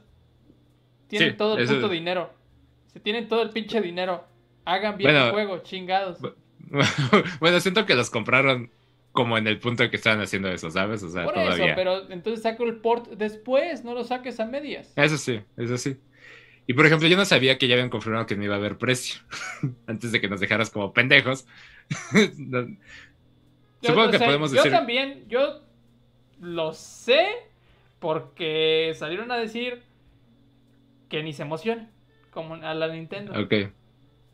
A: Tienen
B: Sí,
A: todo el puto dinero. Se tienen todo el pinche dinero. Hagan bien
B: Bueno,
A: el juego, chingados.
B: bu- bueno, siento que los compraron como en el punto en que estaban haciendo eso, ¿sabes? O sea,
A: Por
B: todavía.
A: eso, pero entonces saco el port después, no lo saques a medias.
B: Eso sí, eso sí. Y por ejemplo, yo no sabía que ya habían confirmado que no iba a haber precio. Antes de que nos dejaras como pendejos. No-
A: Yo,
B: Supongo que
A: sea,
B: podemos
A: yo
B: decir.
A: también, yo lo sé porque salieron a decir que ni se emocionen, como a la Nintendo.
B: Ok.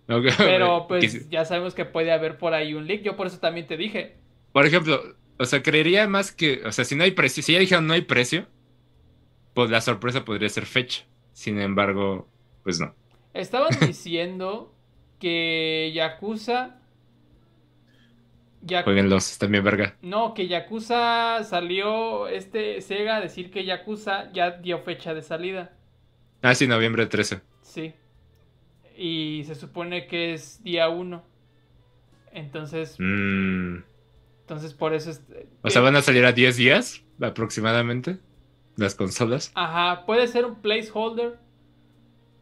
B: Ok,
A: Pero pues ya sabemos que puede haber por ahí un leak. Yo por eso también te dije.
B: Por ejemplo, o sea, creería más que. O sea, si no hay precio. Si ya dijeron no hay precio, pues la sorpresa podría ser fecha. Sin embargo, pues no.
A: Estaban diciendo que Yakuza. Yaku-
B: Jueguenlos, están bien verga.
A: No, que Yakuza salió este Sega a decir que Yakuza ya dio fecha de salida.
B: Ah, sí, noviembre 13.
A: Sí. Y se supone que es día 1. Entonces,
B: Mm,
A: entonces por eso es...
B: O sea, van a salir a 10 días aproximadamente las consolas.
A: Ajá, puede ser un placeholder.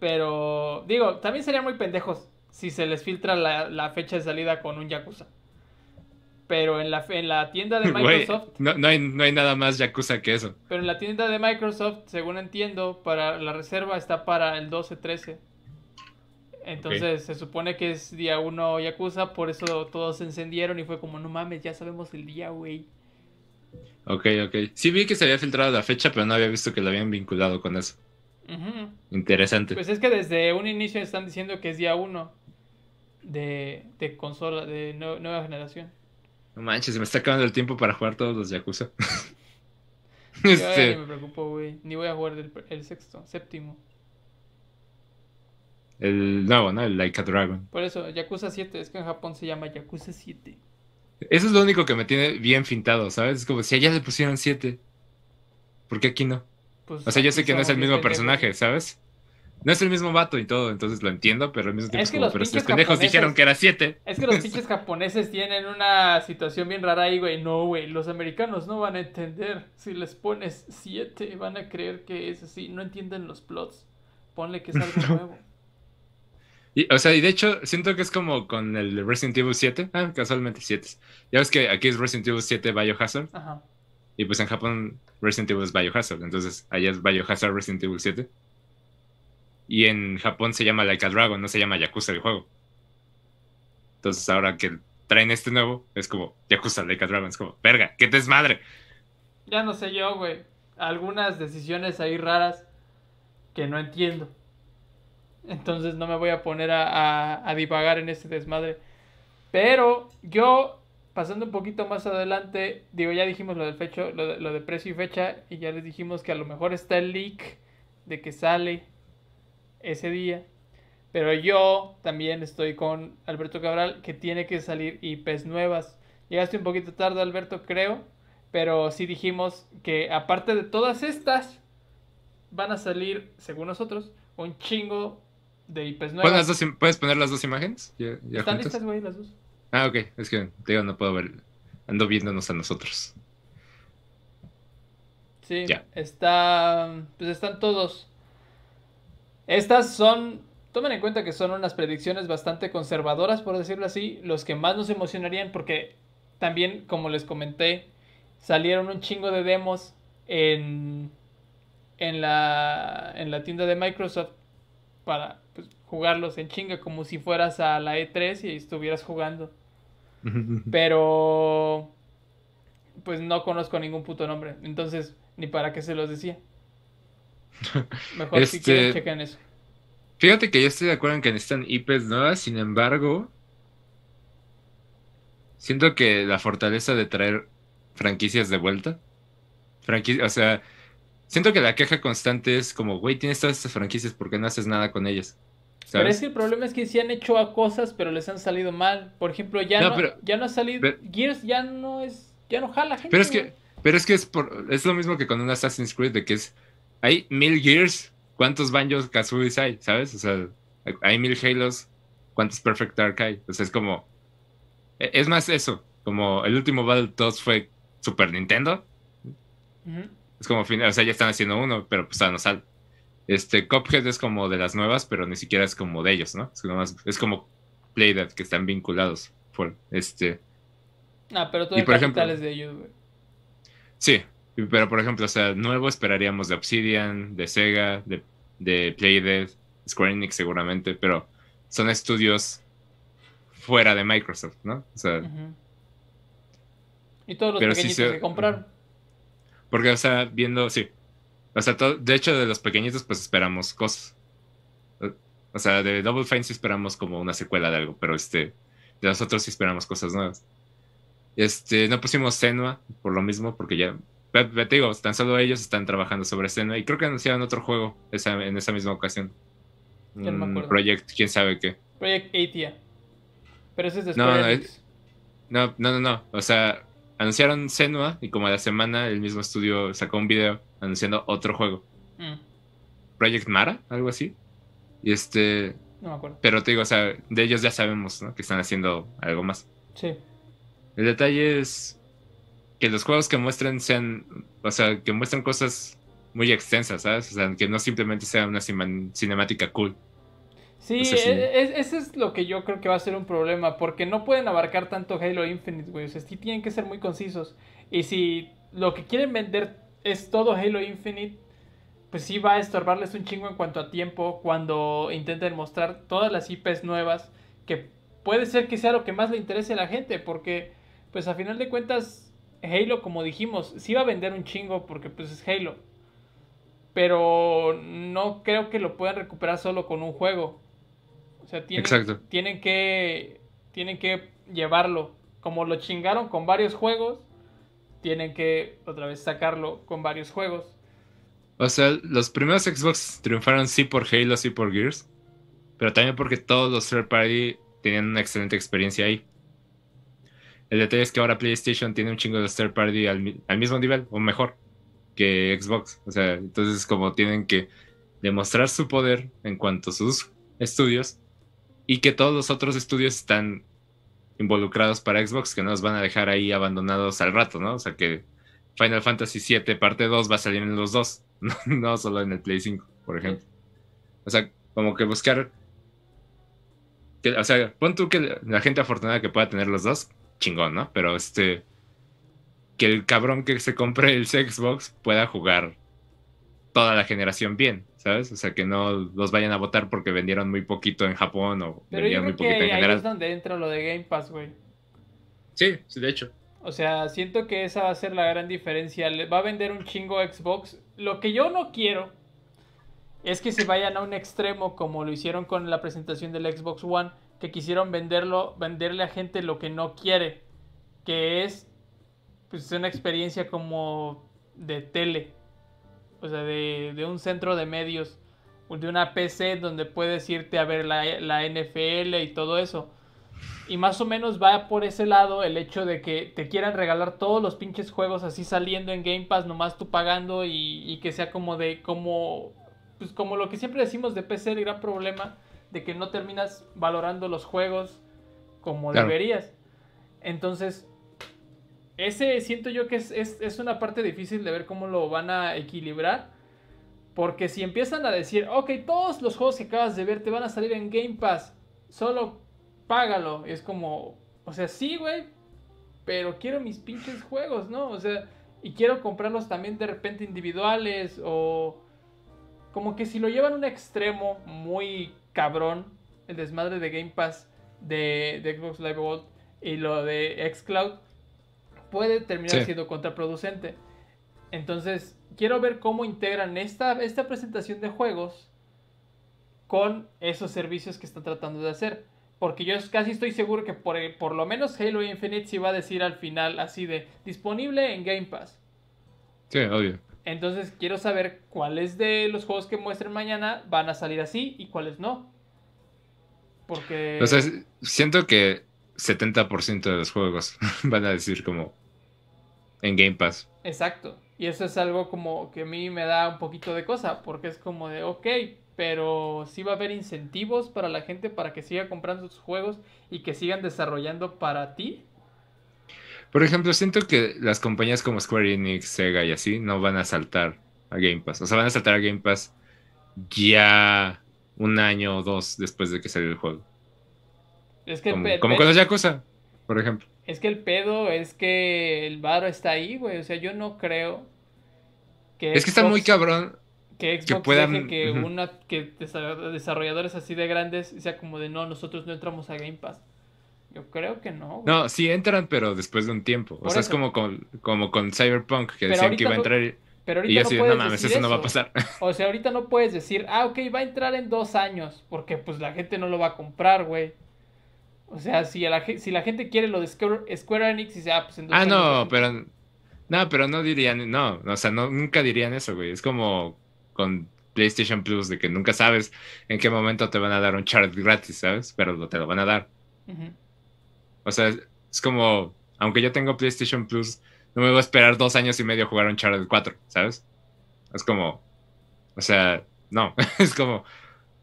A: Pero, digo, también serían muy pendejos si se les filtra la, la fecha de salida con un Yakuza. Pero en la, en la tienda de Microsoft,
B: no, no hay, no hay nada más Yakuza que eso.
A: pero en la tienda de Microsoft, según entiendo, para la reserva está para el 12-13. Entonces se supone que es día 1 Yakuza, por eso todos se encendieron y fue como, no mames, ya sabemos el día, güey.
B: Ok, ok. Sí vi que se había filtrado la fecha, pero no había visto que lo habían vinculado con eso.
A: Ujú.
B: Interesante.
A: Pues es que desde un inicio están diciendo que es día 1 de, de consola, de nue- nueva generación.
B: No manches, se me está acabando el tiempo para jugar todos los Yakuza.
A: Yo
B: este,
A: ni me preocupo, güey. Ni voy a jugar el, el sexto, séptimo.
B: el nuevo, ¿no? El Like a Dragon.
A: Por eso, Yakuza 7, es que en Japón se llama Yakuza 7.
B: Eso es lo único que me tiene bien fintado, ¿sabes? Es como si allá le pusieron 7. ¿Por qué aquí no?
A: Pues
B: O sea, yo sé que no es el mismo personaje, ¿sabes? no es el mismo vato y todo, entonces lo entiendo, pero al mismo tiempo
A: Es que
B: como,
A: los
B: pero estos pendejos dijeron que era 7.
A: Es que los pinches japoneses tienen una situación bien rara ahí, güey. No, güey, los americanos no van a entender. Si les pones 7, van a creer que es así. No entienden los plots. Ponle que es algo nuevo.
B: Y, o sea, y de hecho, siento que es como con el de Resident Evil 7. Ah, casualmente 7. Ya ves que aquí es Resident Evil 7 Biohazard.
A: Ajá.
B: Y pues en Japón Resident Evil es Biohazard. Entonces allá es Biohazard Resident Evil 7. Y en Japón se llama Like a Dragon, no se llama Yakuza el juego. Entonces ahora que traen este nuevo, es como Yakuza Like a Dragon. Es como, verga, qué desmadre.
A: Ya no sé yo, güey. Algunas decisiones ahí raras que no entiendo. Entonces no me voy a poner a, a- a divagar en este desmadre. Pero yo, pasando un poquito más adelante, digo, ya dijimos lo del fecho, lo de, lo de precio y fecha, y ya les dijimos que a lo mejor está el leak de que sale ese día. Pero yo también estoy con Alberto Cabral que tiene que salir IPs nuevas. Llegaste un poquito tarde, Alberto, creo. Pero sí dijimos que aparte de todas estas, van a salir, según nosotros, un chingo de IPs
B: las
A: nuevas.
B: dos ¿Puedes poner las dos imágenes? ¿Ya, ya
A: ¿Están
B: juntas?
A: listas, güey, las dos?
B: Ah, ok. Es que, te digo, no puedo ver. Ando viéndonos a nosotros.
A: Sí,
B: Ya.
A: está. Pues están todos. Estas son. Tomen en cuenta que son unas predicciones bastante conservadoras, por decirlo así. Los que más nos emocionarían, porque también, como les comenté, salieron un chingo de demos en. En la, en la tienda de Microsoft para jugarlos en chinga como si fueras a la E3 y estuvieras jugando. Pero pues no conozco ningún puto nombre. Entonces, ni para qué se los decía. Mejor si
B: Este-
A: quieren chequen eso.
B: Fíjate que yo estoy de acuerdo en que necesitan IPs nuevas, sin embargo, siento que la fortaleza de traer franquicias de vuelta, franquicia, o sea, siento que la queja constante es como, güey, tienes todas estas franquicias, ¿por qué no haces nada con ellas?
A: Pero es que el problema es que sí han hecho a cosas, pero les han salido mal. Por ejemplo, ya no,
B: No, pero-
A: ya no ha salido.
B: pero-
A: Gears ya no es. Ya no jala gente.
B: Pero es que, pero es que es por, es lo mismo que con un Assassin's Creed, de que es, hay mil Gears, ¿cuántos Banjos Kazooies hay? ¿Sabes? O sea, hay mil Halos, ¿cuántos Perfect Dark hay? O sea, es como, e- es más eso, como el último Battletoads fue Super Nintendo, es como, fin- o sea, ya están haciendo uno, pero pues todavía no sale. Este, Cuphead es como de las nuevas, pero ni siquiera es como de ellos, ¿no? Es, nomás- es como Playdead, que están vinculados. Por, este,
A: Ah, pero todo
B: Y
A: el
B: por
A: capital
B: ejemplo-
A: es de ellos, güey.
B: Sí, pero por ejemplo, o sea, nuevo esperaríamos de Obsidian, de Sega, de, de Playdead, Square Enix seguramente, pero son estudios fuera de Microsoft, ¿no? O sea.
A: Y todos los
B: sí
A: pequeñitos
B: se-
A: que compraron.
B: porque, o sea, viendo, sí. O sea, de hecho, de los pequeñitos, pues esperamos cosas. O- sea, de Double Fine sí esperamos como una secuela de algo, pero este, de los otros sí esperamos cosas nuevas. Este, no pusimos Senua por lo mismo, porque ya, te digo, tan solo ellos están trabajando sobre Senua y creo que anunciaron otro juego esa- en esa misma ocasión.
A: Ya no me acuerdo.
B: Project, quién sabe qué.
A: Project Atia. Pero ese es de
B: No. No, no, no, no. O sea, anunciaron Senua y como a la semana el mismo estudio sacó un video anunciando otro juego.
A: Mm,
B: Project Mara, algo así. Y este,
A: no me acuerdo.
B: pero te digo, o sea, de ellos ya sabemos, ¿no? Que están haciendo algo más.
A: Sí.
B: El detalle es que los juegos que muestren sean, o sea, que muestren cosas muy extensas, ¿sabes? O sea, que no simplemente sea una cinemática cool.
A: Sí, e- e- ese es lo que yo creo que va a ser un problema, porque no pueden abarcar tanto Halo Infinite, güey. O sea, sí tienen que ser muy concisos. Y si lo que quieren vender es todo Halo Infinite, pues sí va a estorbarles un chingo en cuanto a tiempo cuando intenten mostrar todas las IPs nuevas, que puede ser que sea lo que más le interese a la gente, porque pues a final de cuentas Halo, como dijimos, sí va a vender un chingo porque pues es Halo. Pero no creo que lo puedan recuperar solo con un juego. O sea, tienen,
B: Exacto.
A: tienen que tienen que llevarlo como lo chingaron con varios juegos, tienen que otra vez sacarlo con varios juegos.
B: O sea, los primeros Xbox triunfaron sí por Halo, sí por Gears, pero también porque todos los third party tenían una excelente experiencia ahí. El detalle es que ahora PlayStation tiene un chingo de third party al mismo nivel o mejor que Xbox. O sea, entonces como tienen que demostrar su poder en cuanto a sus estudios y que todos los otros estudios están involucrados para Xbox que no los van a dejar ahí abandonados al rato, ¿no? O sea que Final Fantasy VII parte 2 va a salir en los dos, no, solo en el Play 5, por ejemplo. O sea, como que buscar... O sea, pon tú que la gente afortunada que pueda tener los dos, chingón, ¿no? Pero este... Que el cabrón que se compre el Xbox pueda jugar toda la generación bien, ¿sabes? O sea, que no los vayan a votar porque vendieron muy poquito en Japón o
A: Pero
B: vendieron
A: yo
B: muy
A: creo
B: poquito
A: que
B: en
A: ahí
B: general.
A: es donde entra lo de Game Pass, güey.
B: Sí, sí, de hecho.
A: O sea, siento que esa va a ser la gran diferencia. Le va a vender un chingo Xbox. Lo que yo no quiero es que se vayan a un extremo como lo hicieron con la presentación del Xbox One, que quisieron venderlo, venderle a gente lo que no quiere, que es pues una experiencia como de tele, o sea, de, de un centro de medios, de una PC donde puedes irte a ver la, la NFL y todo eso. Y más o menos va por ese lado el hecho de que te quieran regalar todos los pinches juegos así saliendo en Game Pass, nomás tú pagando y, y que sea como de, como, pues como lo que siempre decimos de PC, el gran problema de que no terminas valorando los juegos como
B: Claro.
A: deberías. Entonces, ese siento yo que es, es, es una parte difícil de ver cómo lo van a equilibrar. Porque si empiezan a decir, ok, todos los juegos que acabas de ver te van a salir en Game Pass, solo págalo. Es como, o sea, sí, güey, pero quiero mis pinches juegos, ¿no? O sea, y quiero comprarlos también de repente individuales o como que si lo llevan a un extremo muy cabrón, el desmadre de Game Pass de, de Xbox Live Gold y lo de Xcloud, puede terminar
B: Sí.
A: siendo contraproducente. Entonces, quiero ver cómo integran esta, esta presentación de juegos con esos servicios que están tratando de hacer. Porque yo casi estoy seguro que por, por lo menos Halo Infinite sí va a decir al final así de disponible en Game Pass.
B: Sí, obvio.
A: Entonces quiero saber cuáles de los juegos que muestren mañana van a salir así y cuáles no. Porque...
B: O sea, siento que 70% de los juegos van a decir como en Game Pass.
A: Exacto. Y eso es algo como que a mí me da un poquito de cosa, porque es como de, ok, pero sí va a haber incentivos para la gente para que siga comprando sus juegos y que sigan desarrollando para ti.
B: Por ejemplo, siento que las compañías como Square Enix, Sega y así no van a saltar a Game Pass. O sea, van a saltar a Game Pass ya un año o dos después de que salió el juego.
A: Es que,
B: Como, como con los Yakuza, por ejemplo.
A: Es que el pedo es que el varo está ahí, güey. O sea, yo no creo que...
B: Es que está muy cabrón.
A: que Xbox
B: puedan-
A: deje que una que desa- desarrolladores así de grandes sea como de no nosotros no entramos a Game Pass yo creo que no, güey.
B: No, sí entran, pero después de un tiempo. O sea, es
A: eso.
B: como con, como con Cyberpunk, que
A: Pero
B: decían que iba a
A: no-
B: entrar y,
A: pero
B: y
A: ahorita no
B: así, de,
A: puedes
B: no mames,
A: decir
B: eso no va a pasar.
A: o sea ahorita no puedes decir ah ok va a entrar en dos años porque pues la gente no lo va a comprar güey o sea si a la ge- si la gente quiere lo de Square, Square Enix y dice ah pues en dos
B: Ah, no, pero. No, pero no dirían. No, o sea, no, nunca dirían eso, güey. Es como con PlayStation Plus, de que nunca sabes en qué momento te van a dar un chart gratis, ¿sabes? Pero te lo van a dar. O sea, es, es como. Aunque yo tengo PlayStation Plus, no me voy a esperar dos años y medio a jugar un Uncharted 4, ¿sabes? Es como. O sea, no. es como.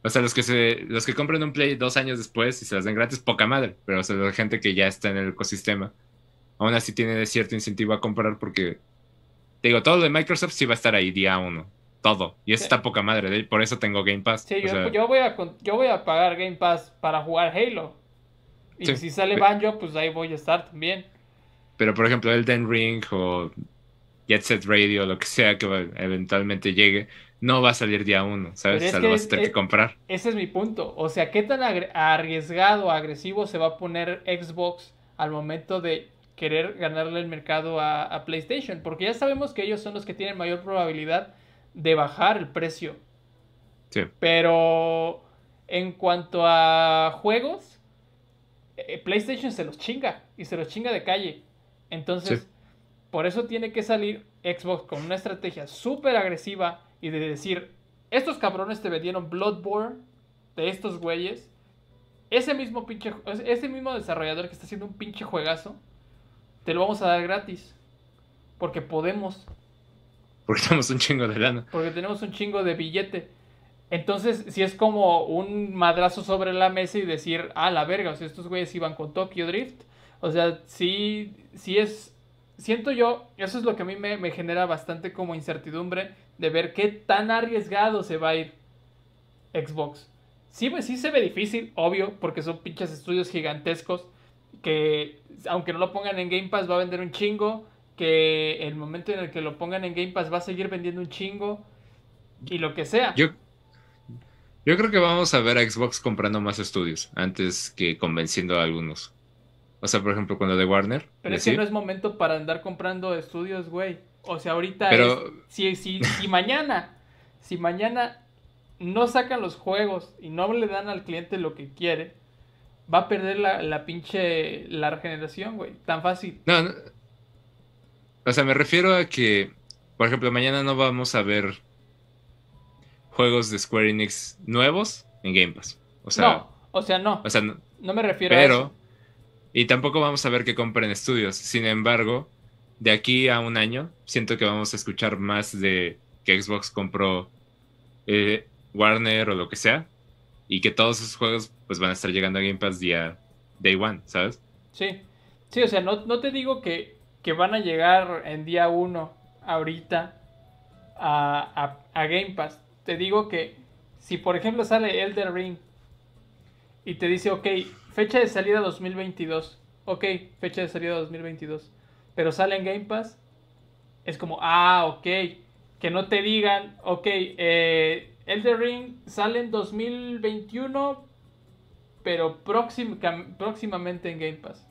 B: O sea, los que se, los que compran un Play dos años después y se las den gratis, poca madre. Pero o sea, la gente que ya está en el ecosistema, aún así tiene cierto incentivo a comprar porque, te digo, todo lo de Microsoft sí va a estar ahí día uno. Todo. Y eso
A: Sí.
B: está poca madre. Por eso tengo Game Pass.
A: Sí, yo,
B: sea,
A: yo voy a yo voy a pagar Game Pass para jugar Halo y
B: Sí.
A: si sale Banjo pues ahí voy a estar también
B: Pero por ejemplo, Elden Ring o Jet Set Radio, lo que sea que eventualmente llegue, no va a salir día uno, ¿sabes? O sea, lo vas a tener
A: es-
B: que comprar.
A: Ese es mi punto. O sea, ¿qué tan arriesgado, agresivo se va a poner Xbox al momento de querer ganarle el mercado a, a PlayStation? Porque ya sabemos que ellos son los que tienen mayor probabilidad de bajar el precio.
B: Sí.
A: Pero en cuanto a juegos, eh, PlayStation se los chinga y se los chinga de calle. Entonces,
B: Sí.
A: por eso tiene que salir Xbox con una estrategia súper agresiva y de decir, estos cabrones te vendieron Bloodborne de estos güeyes. Ese mismo pinche, ese mismo desarrollador que está haciendo un pinche juegazo, te lo vamos a dar gratis. Porque podemos,
B: Porque tenemos un chingo de lana.
A: porque tenemos un chingo de billete. Entonces, si es como un madrazo sobre la mesa y decir, ah, la verga, o sea, estos güeyes iban con Tokyo Drift. O sea, sí, sí es. Siento yo, eso es lo que a mí me, genera bastante como incertidumbre de ver qué tan arriesgado se va a ir Xbox. Sí, pues sí se ve difícil, obvio, porque son pinches estudios gigantescos que aunque no lo pongan en Game Pass va a vender un chingo, que el momento en el que lo pongan en Game Pass va a seguir vendiendo un chingo y lo que sea.
B: Yo, yo creo que vamos a ver a Xbox comprando más estudios antes que convenciendo a algunos. O sea, por ejemplo, con lo de Warner.
A: Pero es que no es momento para andar comprando estudios, güey. O sea, ahorita es, si, si, si mañana, si mañana no sacan los juegos y no le dan al cliente lo que quiere, va a perder la, la pinche la regeneración, güey. Tan fácil.
B: No, no, O sea, me refiero a que, por ejemplo, mañana no vamos a ver juegos de Square Enix nuevos en Game Pass. O sea,
A: no, o sea, no.
B: O sea, no,
A: no me refiero a eso.
B: Y tampoco vamos a ver que compren estudios. Sin embargo, de aquí a un año, siento que vamos a escuchar más de que Xbox compró eh, Warner o lo que sea, y que todos esos juegos pues van a estar llegando a Game Pass día day one, ¿sabes?
A: Sí, sí, o sea, no, no te digo que, que, van a llegar en día uno ahorita a, a, a, Game Pass. Te digo que si por ejemplo sale Elder Ring y te dice, ok, fecha de salida 2022, ok, fecha de salida 2022, pero sale en Game Pass, es como, ah, ok, que no te digan, ok, eh, Elder Ring sale en 2021, pero próximamente en Game Pass.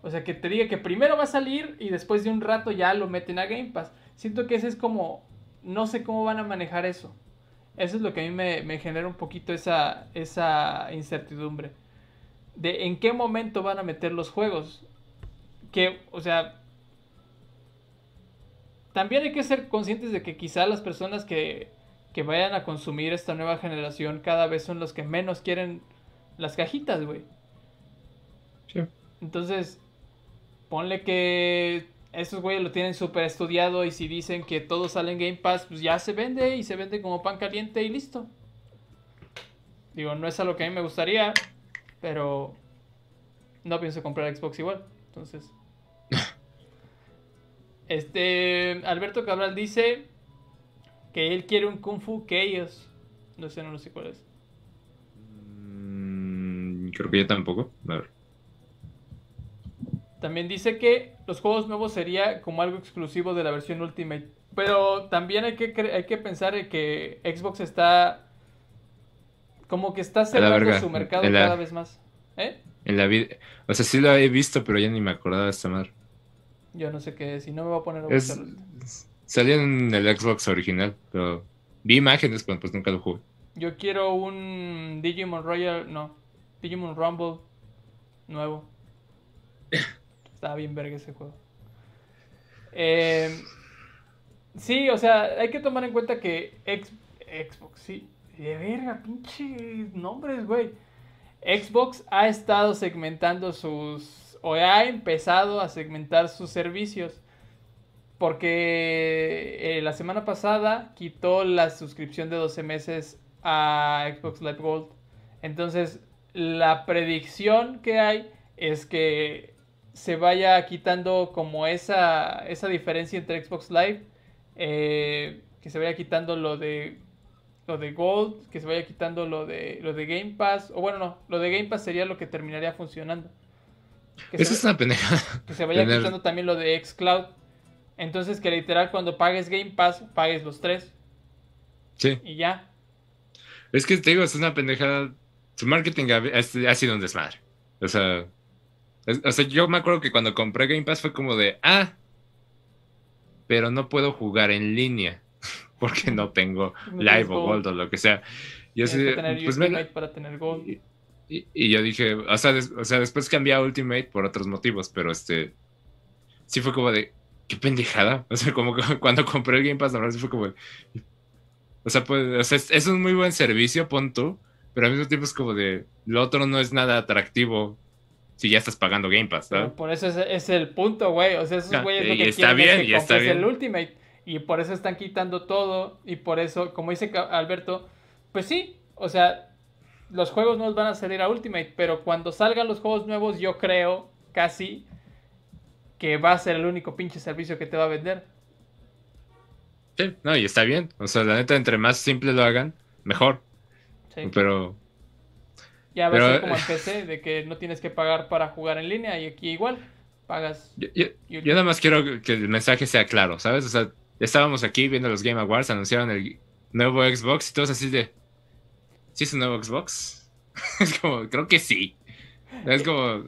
A: O sea, que te diga que primero va a salir y después de un rato ya lo meten a Game Pass. Siento que ese es como, no sé cómo van a manejar eso. Eso es lo que a mí me, genera un poquito esa, esa incertidumbre. De en qué momento van a meter los juegos. Que, o sea, también hay que ser conscientes de que quizá las personas que que vayan a consumir esta nueva generación cada vez son los que menos quieren las cajitas, güey. Sí. Entonces, ponle que estos güeyes lo tienen súper estudiado y si dicen que todo sale en Game Pass, pues ya se vende y se vende como pan caliente y listo. Digo, no es a lo que a mí me gustaría, pero no pienso comprar Xbox igual. Entonces. este. Alberto Cabral dice que él quiere un Kung Fu que ellos. No sé, no sé cuál es.
B: Mm, creo que yo tampoco. A ver.
A: También dice que los juegos nuevos sería como algo exclusivo de la versión Ultimate. Pero también hay que, hay que pensar en que Xbox está. Como que está cerrando su mercado cada vez más. ¿Eh?
B: En la vida. O sea, sí lo he visto, pero ya ni me acordaba de esta madre.
A: Yo no sé qué es, y no me voy a poner a
B: buscarlo. Salía en el Xbox original, pero vi imágenes, pero pues nunca lo jugué.
A: Yo quiero un Digimon Royal, no, Digimon Rumble nuevo. Estaba bien verga ese juego. Eh, sí, o sea, hay que tomar en cuenta que Xbox, sí, de verga, pinche nombres, güey. Xbox ha estado segmentando sus, o ha empezado a segmentar sus servicios porque eh, la semana pasada quitó la suscripción de 12 meses a Xbox Live Gold. Entonces, la predicción que hay es que se vaya quitando como esa, esa diferencia entre Xbox Live, eh, que se vaya quitando lo de lo de Gold, que se vaya quitando lo de lo de Game Pass, o bueno, no, lo de Game Pass sería lo que terminaría funcionando.
B: Que Eso es una pendeja.
A: Que se vaya quitando también lo de Xcloud. Entonces que literal cuando pagues Game Pass, pagues los tres.
B: Sí.
A: Y ya.
B: Es que te digo, es una pendejada. Su marketing ha, sido un desmadre. O sea, o sea, yo me acuerdo que cuando compré Game Pass fue como de, ah, pero no puedo jugar en línea porque no tengo Live o Gold o lo que sea.
A: Yo sí, pues me, para tener Gold.
B: Y, yo dije, o sea, o sea, después cambié a Ultimate por otros motivos, pero este, sí fue como de, qué pendejada. O sea, como que cuando compré el Game Pass, la verdad fue como. O sea, pues, es, un muy buen servicio, pon tú, pero al mismo tiempo es como de. Lo otro no es nada atractivo si ya estás pagando Game Pass, ¿sabes?
A: por eso es, el punto, güey. O sea, esos ah, güeyes lo que
B: está bien,
A: es
B: que y está
A: el Ultimate. Y por eso están quitando todo. Y por eso, como dice Alberto, Pues sí, o sea, los juegos nuevos van a salir a Ultimate, pero cuando salgan los juegos nuevos, yo creo casi que va a ser el único pinche servicio que te va a vender.
B: Sí, no, y está bien. O sea, la neta, entre más simple lo hagan, mejor.
A: Sí.
B: Pero
A: Ya va a
B: pero-
A: ser como en PC, de que no tienes que pagar para jugar en línea y aquí igual, pagas.
B: yo, yo- yo nada más quiero que el mensaje sea claro, ¿sabes? O sea, estábamos aquí viendo los Game Awards, anunciaron el nuevo Xbox y todos así de... ¿Sí es un nuevo Xbox? es como, creo que sí. Es como...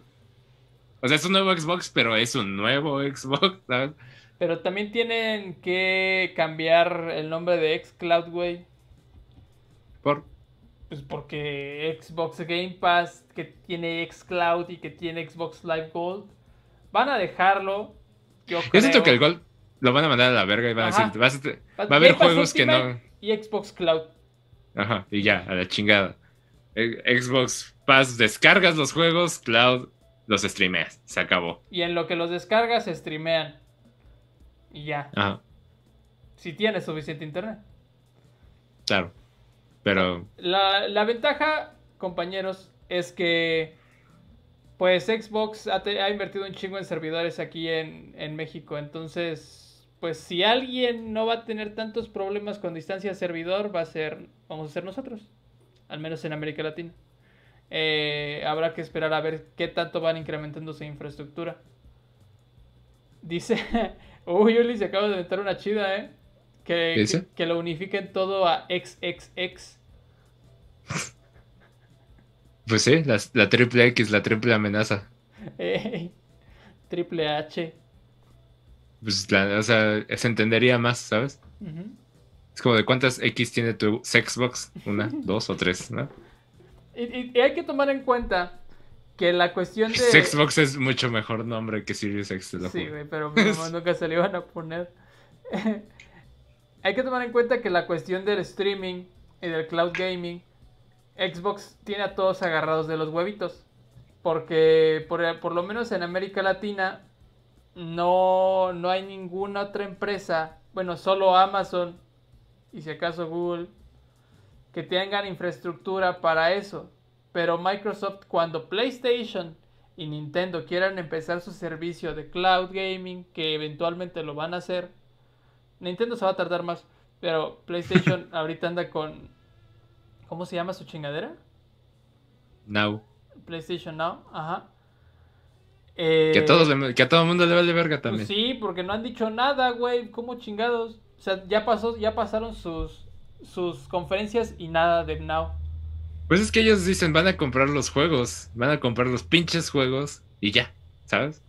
B: O sea, es un nuevo Xbox, pero es un nuevo Xbox, ¿sabes?
A: Pero también tienen que cambiar el nombre de xCloud, güey.
B: Por...
A: Pues porque Xbox Game Pass, que tiene xCloud y que tiene Xbox Live Gold, van a dejarlo. Yo,
B: Yo siento
A: creo.
B: que el gol lo van a mandar a la verga y van a decir... vas a
A: Va
B: a haber juegos que no...
A: Y Xbox Cloud.
B: Ajá, y ya, a la chingada. Eh, Xbox Pass, descargas los juegos, Cloud los streameas, se acabó.
A: Y en lo que los descargas, se streamean. Y ya.
B: Ajá,
A: Si tienes suficiente internet.
B: claro. Pero,
A: La, la ventaja, compañeros, es que pues Xbox ha, te- ha invertido un chingo en servidores aquí en, en México. Entonces, pues si alguien no va a tener tantos problemas con distancia de servidor, va a ser, vamos a ser nosotros. Al menos en América Latina. Eh, habrá que esperar a ver qué tanto van incrementando su infraestructura. Dice, uy, Uli se acaba de inventar una chida, ¿eh? Que, que, que lo unifiquen todo a XXX.
B: pues sí, la, la triple X, la triple amenaza.
A: Ey, Triple H.
B: Pues, la- o sea, se entendería más, ¿sabes? Es como de cuántas X tiene tu Xbox, una, dos o tres, ¿no?
A: y, y- y hay que tomar en cuenta que la cuestión de...
B: Xbox es mucho mejor nombre que Series X, te lo
A: Sí, güey, pero nunca se le iban a poner. Hay que tomar en cuenta que la cuestión del streaming y del cloud gaming, Xbox tiene a todos agarrados de los huevitos. Porque por, por lo menos en América Latina no, no hay ninguna otra empresa, bueno, solo Amazon y si acaso Google, que tengan infraestructura para eso. Pero Microsoft, cuando PlayStation y Nintendo quieran empezar su servicio de cloud gaming, que eventualmente lo van a hacer, Nintendo se va a tardar más, pero PlayStation ahorita anda con... ¿Cómo se llama su chingadera?
B: Now.
A: PlayStation Now, ajá. Eh,
B: Que a, todos le- que a todo el mundo le vale verga
A: pues
B: también.
A: sí, porque no han dicho nada, güey. ¿Cómo chingados? O sea, ya pasó, ya pasaron sus sus conferencias y nada de Now.
B: Pues es que ellos dicen, van a comprar los juegos, van a comprar los pinches juegos y ya, ¿sabes?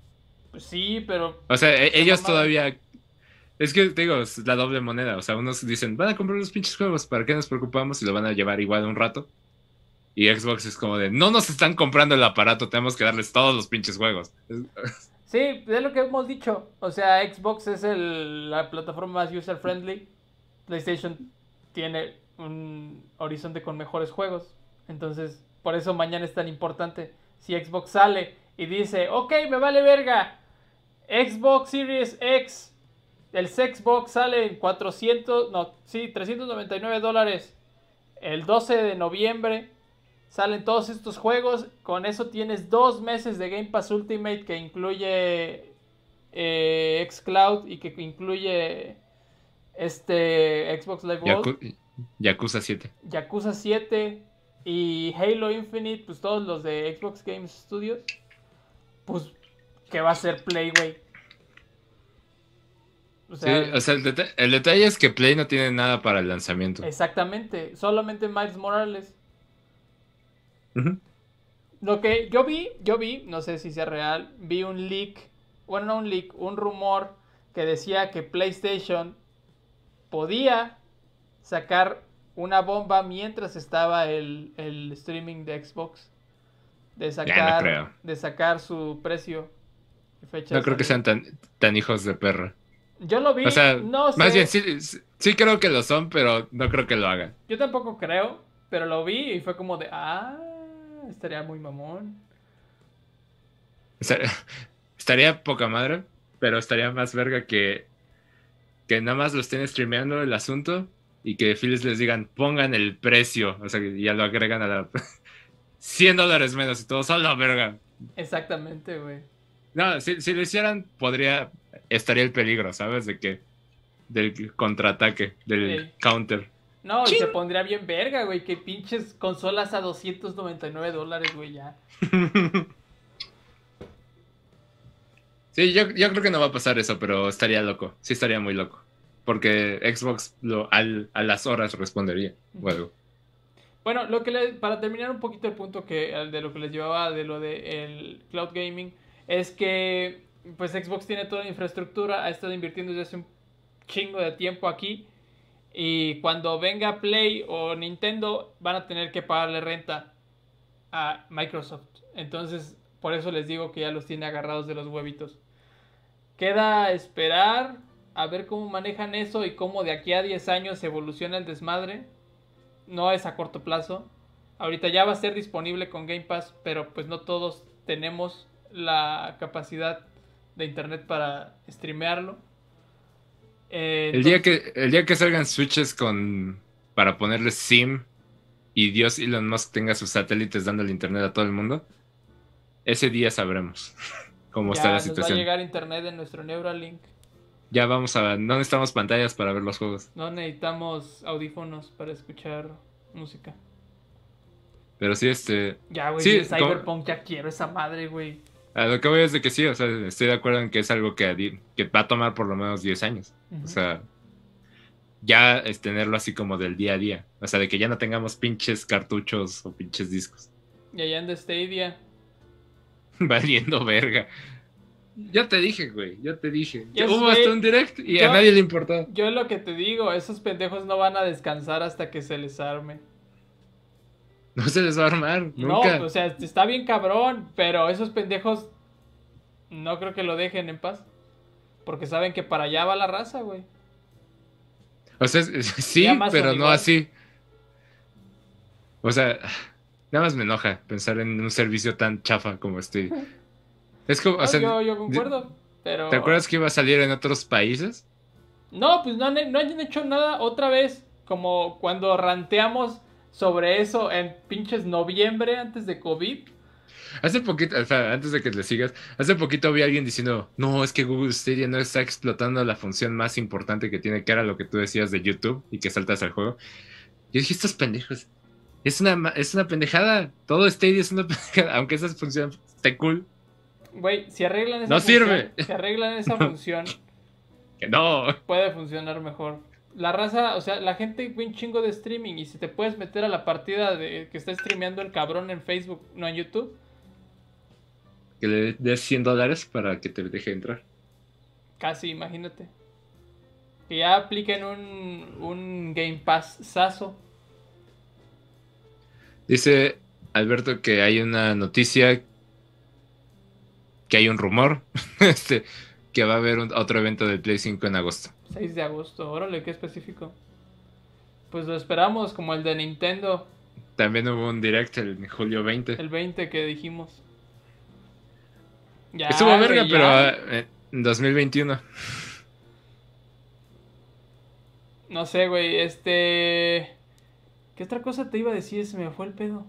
A: Pues sí, pero
B: O sea, e- ellos todavía... Es que, te digo, es la doble moneda. O sea, unos dicen, van a comprar los pinches juegos, ¿para qué nos preocupamos? Y lo van a llevar igual un rato. Y Xbox es como de, no nos están comprando el aparato, tenemos que darles todos los pinches juegos.
A: Sí, es lo que hemos dicho. O sea, Xbox es el- la plataforma más user friendly. PlayStation tiene un horizonte con mejores juegos. Entonces, por eso mañana es tan importante. Si Xbox sale y dice, ok, me vale verga. Xbox Series X. El Xbox sale en 400, no, sí, 399 dólares. El 12 de noviembre salen todos estos juegos. Con eso tienes dos meses de Game Pass Ultimate que incluye eh, Xcloud y que incluye este Xbox Live Gold.
B: Yaku- Yakuza 7.
A: Yakuza 7 y Halo Infinite, pues todos los de Xbox Games Studios, pues que va a ser Play, güey. O sea,
B: sí, o sea, el, deta- el detalle es que Play no tiene nada para el lanzamiento.
A: exactamente, solamente Miles Morales. Lo que yo vi, yo vi, no sé si sea real, vi un leak, bueno, no un leak, un rumor que decía que PlayStation podía sacar una bomba mientras estaba el, el streaming de Xbox. De sacar, de sacar su precio fecha
B: No creo que sean tan, tan hijos de perra.
A: Yo lo vi,
B: O sea,
A: no sé.
B: más bien sí, sí- sí creo que lo son, pero no creo que lo hagan.
A: Yo tampoco creo, pero lo vi y fue como de, ah, estaría muy mamón.
B: Estaría poca madre, pero estaría más verga que, que nada más lo estén streameando el asunto y que Philips les digan, pongan el precio, o sea, que ya lo agregan a la... 100 dólares menos y todos a la verga.
A: Exactamente, güey.
B: No, si, si lo hicieran, podría, estaría el peligro, ¿sabes? De que, del contraataque, del
A: Sí.
B: counter.
A: No, y se pondría bien verga, güey, que pinches consolas a 299 dólares, güey, ya.
B: Sí, yo, yo creo que no va a pasar eso, pero estaría loco. Sí, estaría muy loco. Porque Xbox lo, al, a las horas respondería. o algo.
A: Bueno, lo que le- para terminar un poquito el punto que de lo que les llevaba de lo de el cloud gaming es que pues Xbox tiene toda la infraestructura, ha estado invirtiendo desde hace un chingo de tiempo aquí y cuando venga Play o Nintendo van a tener que pagarle renta a Microsoft. Entonces, por eso les digo que ya los tiene agarrados de los huevitos. Queda esperar a ver cómo manejan eso y cómo de aquí a 10 años evoluciona el desmadre no es a corto plazo. Ahorita ya va a ser disponible con Game Pass, pero pues no todos tenemos la capacidad de internet para streamearlo. Eh,
B: El día, que, el día que salgan switches con para ponerle SIM y Dios Elon Musk tenga sus satélites dándole internet a todo el mundo, ese día sabremos cómo
A: ya
B: está la
A: nos va a
B: situación.
A: llegar internet en nuestro Neuralink.
B: Ya vamos a... No necesitamos pantallas para ver los juegos.
A: No necesitamos audífonos para escuchar música.
B: Pero sí, este...
A: Ya, güey,
B: Sí, como-
A: Cyberpunk, ya quiero esa madre, güey.
B: A lo que voy es de que sí, o sea, estoy de acuerdo en que es algo que, va a tomar por lo menos 10 años. O sea, ya es tenerlo así como del día a día. O sea, de que ya no tengamos pinches cartuchos o pinches discos.
A: Y allá en Stadia.
B: Valiendo verga. Ya te dije, güey, ya te dije. Hubo hasta un direct y
A: Yo-
B: a nadie le importó.
A: Yo lo que te digo, esos pendejos no van a descansar hasta que se les arme.
B: No se les va a armar,
A: No,
B: nunca.
A: o sea, está bien cabrón, pero esos pendejos no creo que lo dejen en paz. Porque saben que para allá va la raza, güey.
B: O sea, sí, pero no así. O sea, nada más me enoja pensar en un servicio tan chafa como este. Es como, o
A: No,
B: sea,
A: yo, yo concuerdo, pero...
B: ¿te acuerdas que iba a salir en otros países?
A: No, pues no han, no han hecho nada otra vez. Como cuando ranteamos sobre eso en pinches noviembre antes de COVID.
B: Hace poquito, o sea, antes de que le sigas, hace poquito vi a alguien diciendo, no, es que Google Stadia no está explotando la función más importante que tiene, que era lo que tú decías de YouTube y que saltas al juego. Yo dije, estos pendejos, es una, es una pendejada, todo Stadia es una pendejada, aunque esa función esté cool,
A: Güey, si arreglan esa
B: No
A: función,
B: sirve.
A: Si arreglan esa función,
B: que no.
A: puede funcionar mejor. La raza, o sea, la gente ve un chingo de streaming y si te puedes meter a la partida de que está streameando el cabrón en Facebook, no en YouTube,
B: Que le des 100 dólares para que te deje entrar.
A: casi, imagínate. Que ya apliquen un, un Game Pass saso.
B: Dice Alberto que hay una noticia, que hay un rumor, este, que va a haber un- otro evento del Play 5 en agosto.
A: 6 de agosto, órale, qué específico. Pues lo esperamos como el de Nintendo,
B: También hubo un direct en julio 20.
A: el 20 que dijimos. Ya,
B: Estuvo verga, pero
A: ya.
B: eh, en 2021.
A: No sé, güey, este... ¿Qué otra cosa te iba a decir? Se me fue el pedo.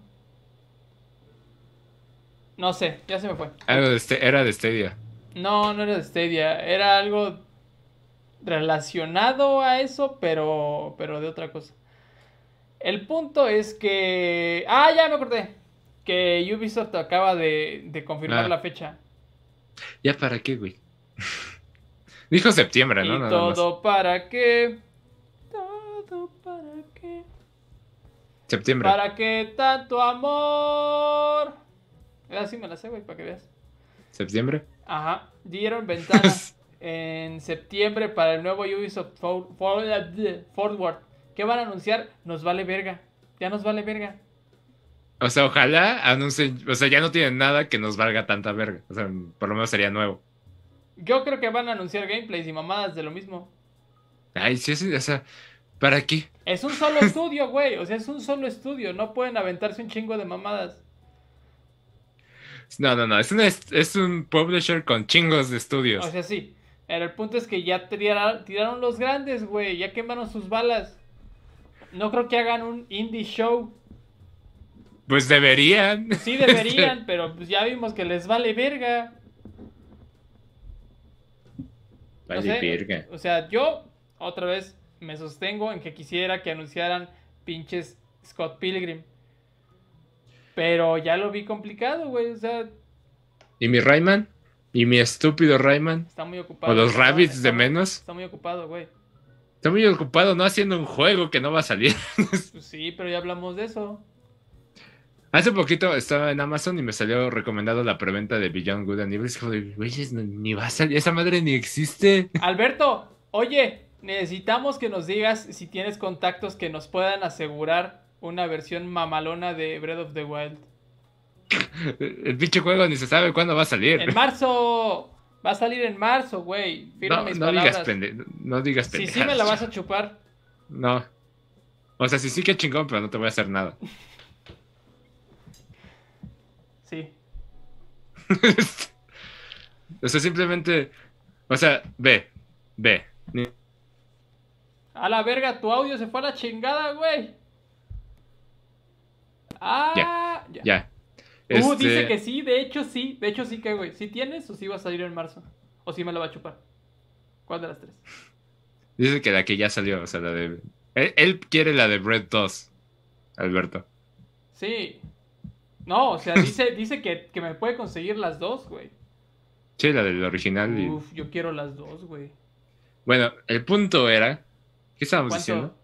A: No sé, ya se me fue.
B: Algo de este, era de Stadia.
A: No, no era de Stadia, era algo relacionado a eso, pero, pero de otra cosa. El punto es que... Ah, ya me acordé. Que Ubisoft acaba de, de confirmar
B: Ah.
A: la fecha.
B: ¿Ya para qué, güey? Dijo septiembre, ¿no?
A: y
B: Nada
A: todo para qué... Todo para qué...
B: Septiembre.
A: ¿Para qué tanto amor? Así me la sé, güey, para que veas.
B: Septiembre.
A: Ajá, dieron ventana en septiembre para el nuevo Ubisoft For- For- Forward. ¿Qué van a anunciar? Nos vale verga. Ya nos vale verga.
B: O sea, ojalá anuncien. O sea, ya no tienen nada que nos valga tanta verga. O sea, por lo menos sería nuevo.
A: Yo creo que van a anunciar gameplays y mamadas de lo mismo.
B: Ay, sí, sí, o sea, ¿para qué?
A: Es un solo estudio, güey. O sea, es un solo estudio. No pueden aventarse un chingo de mamadas.
B: No, no, no. Es un, es un publisher con chingos de estudios.
A: O sea, sí. Pero el punto es que ya tira- tiraron los grandes, güey. Ya quemaron sus balas. no creo que hagan un indie show.
B: Pues deberían.
A: Sí deberían, pero pues ya vimos que les vale verga. No
B: Vale,
A: sé,
B: verga.
A: O sea, yo otra vez me sostengo en que quisiera que anunciaran pinches Scott Pilgrim. Pero ya lo vi complicado, güey. O sea,
B: ¿Y mi Rayman? ¿Y mi estúpido Rayman?
A: está muy ocupado.
B: ¿O los
A: Está-
B: Rabbits
A: está
B: de menos?
A: Está muy ocupado, güey.
B: Está muy ocupado no haciendo un juego que no va a salir.
A: Pues sí, pero ya hablamos de eso.
B: Hace poquito estaba en Amazon y me salió recomendado la preventa de Beyond Good and Evil. Es como de, no- ni va a salir. Esa madre ni existe.
A: Alberto, oye, necesitamos que nos digas si tienes contactos que nos puedan asegurar una versión mamalona de Breath of the Wild.
B: El pinche juego ni se sabe cuándo va a salir.
A: En marzo. Va a salir en marzo, güey. Firma
B: No,
A: mis
B: no
A: palabras.
B: digas pende no digas
A: Si sí
B: pendejadas,
A: me la vas a chupar.
B: No. O sea, sí, sí que chingón, pero no te voy a hacer nada.
A: Sí.
B: o sea, simplemente. O sea, ve. Ve.
A: A la verga, tu audio se fue a la chingada, güey. Ah, ya.
B: Ya. Este,
A: dice que sí, de hecho sí. De hecho sí que, güey. ¿Sí tienes o sí va a salir en marzo? ¿O sí me la va a chupar? ¿Cuál de las tres?
B: Dice que la que ya salió, o sea, la de. Él, él quiere la de Bread 2, Alberto.
A: Sí. No, o sea, dice, dice que, que me puede conseguir las dos, güey.
B: Sí, la del original. y-
A: Uf, yo quiero las dos, güey.
B: Bueno, el punto era. ¿Qué estábamos diciendo?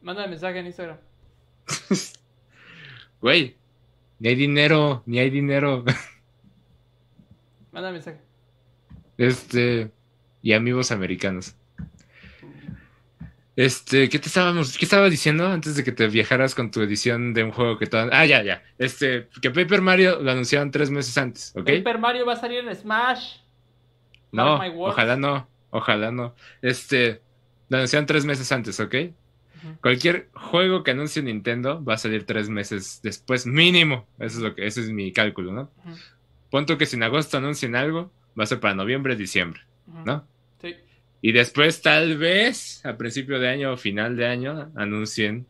A: Mándame mensaje en Instagram.
B: Güey, ni hay dinero, ni hay dinero.
A: Mándame mensaje.
B: Este. Y amigos americanos. Este, ¿qué te estábamos, qué estaba diciendo antes de que te viajaras con tu edición de un juego que todo... Ah, ya, ya. Este, que Paper Mario lo anunciaron tres meses antes, ¿ok?
A: Paper Mario va a salir en Smash.
B: No, ojalá no, ojalá no. Este, lo anunciaron tres meses antes, ¿ok? Cualquier juego que anuncie Nintendo va a salir tres meses después, mínimo. Eso es lo que, ese es mi cálculo, ¿no?
A: Ujú.
B: Punto que si en agosto anuncien algo, va a ser para noviembre, diciembre. ¿no?
A: Sí.
B: Y después, tal vez, a principio de año o final de año, anuncien,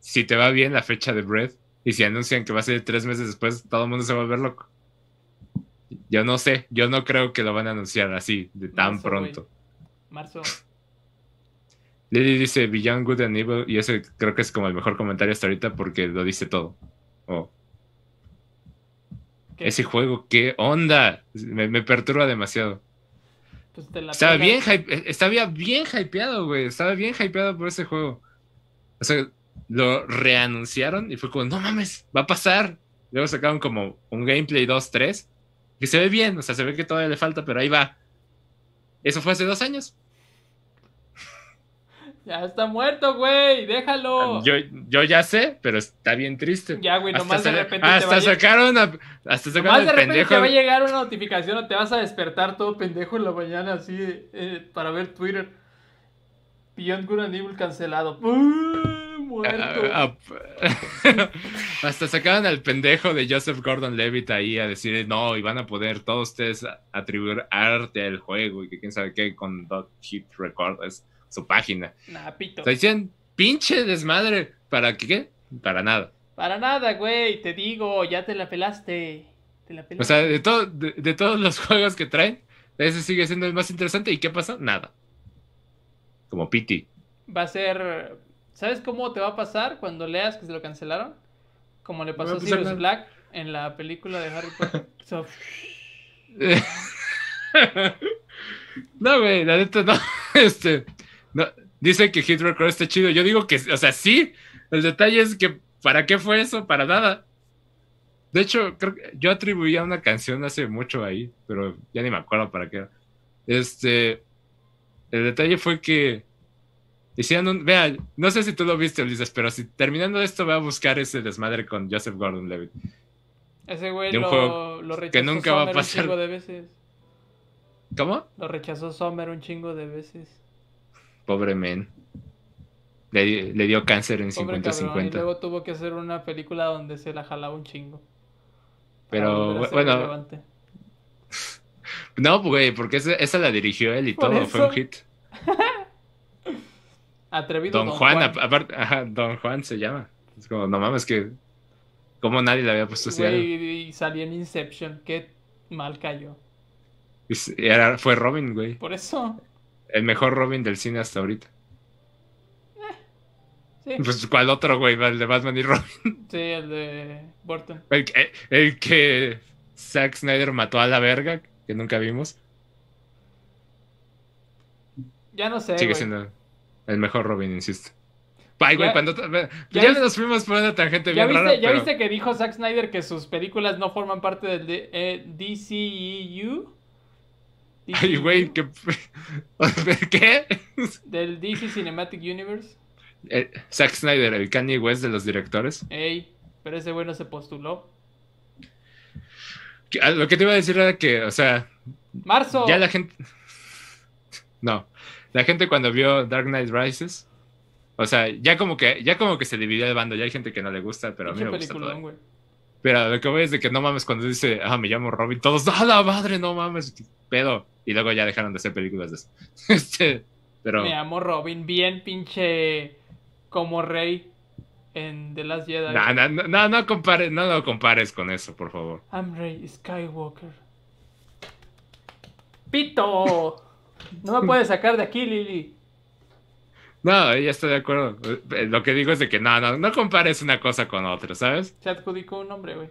B: si te va bien, la fecha de Breath. Y si anuncian que va a ser tres meses después, todo el mundo se va a volver loco. Yo no sé, yo no creo que lo van a anunciar así, de tan
A: Marzo,
B: pronto.
A: Marzo.
B: Lily dice Beyond Good and Evil, y ese creo que es como el mejor comentario hasta ahorita porque lo dice todo. Oh, ese juego, ¿qué onda? Me, me perturba demasiado.
A: Pues te la
B: Estaba bien, hype- estaba bien hypeado, güey. Estaba bien hypeado por ese juego. O sea, lo reanunciaron y fue como, no mames, va a pasar. Luego sacaron como un gameplay 2-3 que se ve bien, o sea, se ve que todavía le falta, pero ahí va. Eso fue hace dos años.
A: Ya está muerto, güey. Déjalo.
B: Yo, yo ya sé, pero está bien triste.
A: Ya, güey,
B: Hasta
A: nomás de
B: sale-
A: repente te
B: hasta
A: va llegar-
B: sacaron a, hasta sacaron
A: Nomás de repente
B: pendejo.
A: te va a llegar una notificación o te vas a despertar todo pendejo en la mañana así eh, para ver Twitter. Beyond Good and Evil cancelado. ¡Uh! muerto.
B: Ah, ah, Hasta sacaron al pendejo de Joseph Gordon Levitt ahí a decir no, y van a poder todos ustedes atribuir arte al juego y que quién sabe qué con Dot Hit Record es su página.
A: Nah, pito.
B: O sea, decían pinche desmadre. ¿Para qué? Para nada.
A: Para nada, güey. Te digo, ya te la pelaste. Te la
B: O sea, de, todo, de, de todos los juegos que traen, ese sigue siendo el más interesante. ¿Y qué pasó? Nada. Como Pity.
A: Va a ser. ¿Sabes cómo te va a pasar cuando leas que se lo cancelaron? Como le pasó
B: a
A: Sirius
B: nada.
A: Black en la película de Harry Potter. So,
B: no, güey, la neta no. Este, no. Dice que Hit Record está chido. Yo digo que, o sea, sí. El detalle es que, ¿para qué fue eso? Para nada. De hecho, creo que yo atribuía una canción hace mucho ahí, pero ya ni me acuerdo para qué. Este, el detalle fue que hicieron un, vea, no sé si tú lo viste, Ulises, pero si terminando esto voy a buscar ese desmadre con Joseph Gordon-Levitt.
A: ese güey
B: De un
A: lo,
B: juego
A: lo rechazó
B: que nunca va a pasar.
A: un chingo de veces.
B: ¿Cómo?
A: Lo rechazó Sommer un chingo de veces.
B: Pobre men. Le, le dio cáncer en
A: Pobre cabrón. Y
B: 50-50.
A: luego tuvo que hacer una película donde se la jalaba un chingo.
B: Pero, bueno,
A: relevante.
B: No, güey, porque esa, esa la dirigió él y
A: Por
B: todo, fue un hit.
A: Atrevido
B: Don, Juan, a- aparte, ajá, Don Juan se llama. Es como, no mames, que. ¿Cómo nadie le había puesto así?
A: y salía en Inception. Qué mal cayó.
B: Era- fue Robin, güey.
A: Por eso.
B: El mejor Robin del cine hasta ahorita.
A: Sí,
B: Pues, ¿cuál otro, güey? El de Batman y Robin.
A: sí, el de Burton.
B: El, que- el que Zack Snyder mató a la verga, que nunca vimos.
A: Ya no sé,
B: Sigue
A: güey.
B: siendo el mejor Robin, insisto. Ay, güey,
A: Ya-
B: cuando.
A: ya
B: Ya,
A: viste-
B: nos fuimos por una tangente
A: ¿Ya
B: bien
A: viste,
B: rara.
A: ya
B: pero-
A: viste que dijo Zack Snyder que sus películas no forman parte del de- eh, DCEU?
B: Ay, güey, ¿qué? ¿Qué?
A: Del DC Cinematic Universe.
B: Eh, Zack Snyder, el Kanye West de los directores.
A: Ey, pero ese güey no se postuló.
B: Ah, Lo que te iba a decir era que, o sea,
A: Marzo.
B: ya la gente. No. La gente cuando vio Dark Knight Rises. O sea, ya como que, ya como que se dividió el bando. Ya hay gente que no le gusta, pero a mí me gusta todo. Pero lo que voy es de que no mames cuando dice, ah, me llamo Robin, todos, ¡ah, la madre, no mames! qué Pedo. Y luego ya dejaron de hacer películas de eso. Este, pero.
A: Me llamo Robin, bien pinche como rey en The Last Jedi.
B: No, no, no, no, no compares, no lo compares con eso, por favor.
A: I'm Rey Skywalker. ¡Pito! No me puedes sacar de aquí, Lily.
B: No, ella está de acuerdo. Eh, Lo que digo es de que no, no, no compares una cosa con otra, ¿sabes?
A: Se adjudicó un nombre, güey.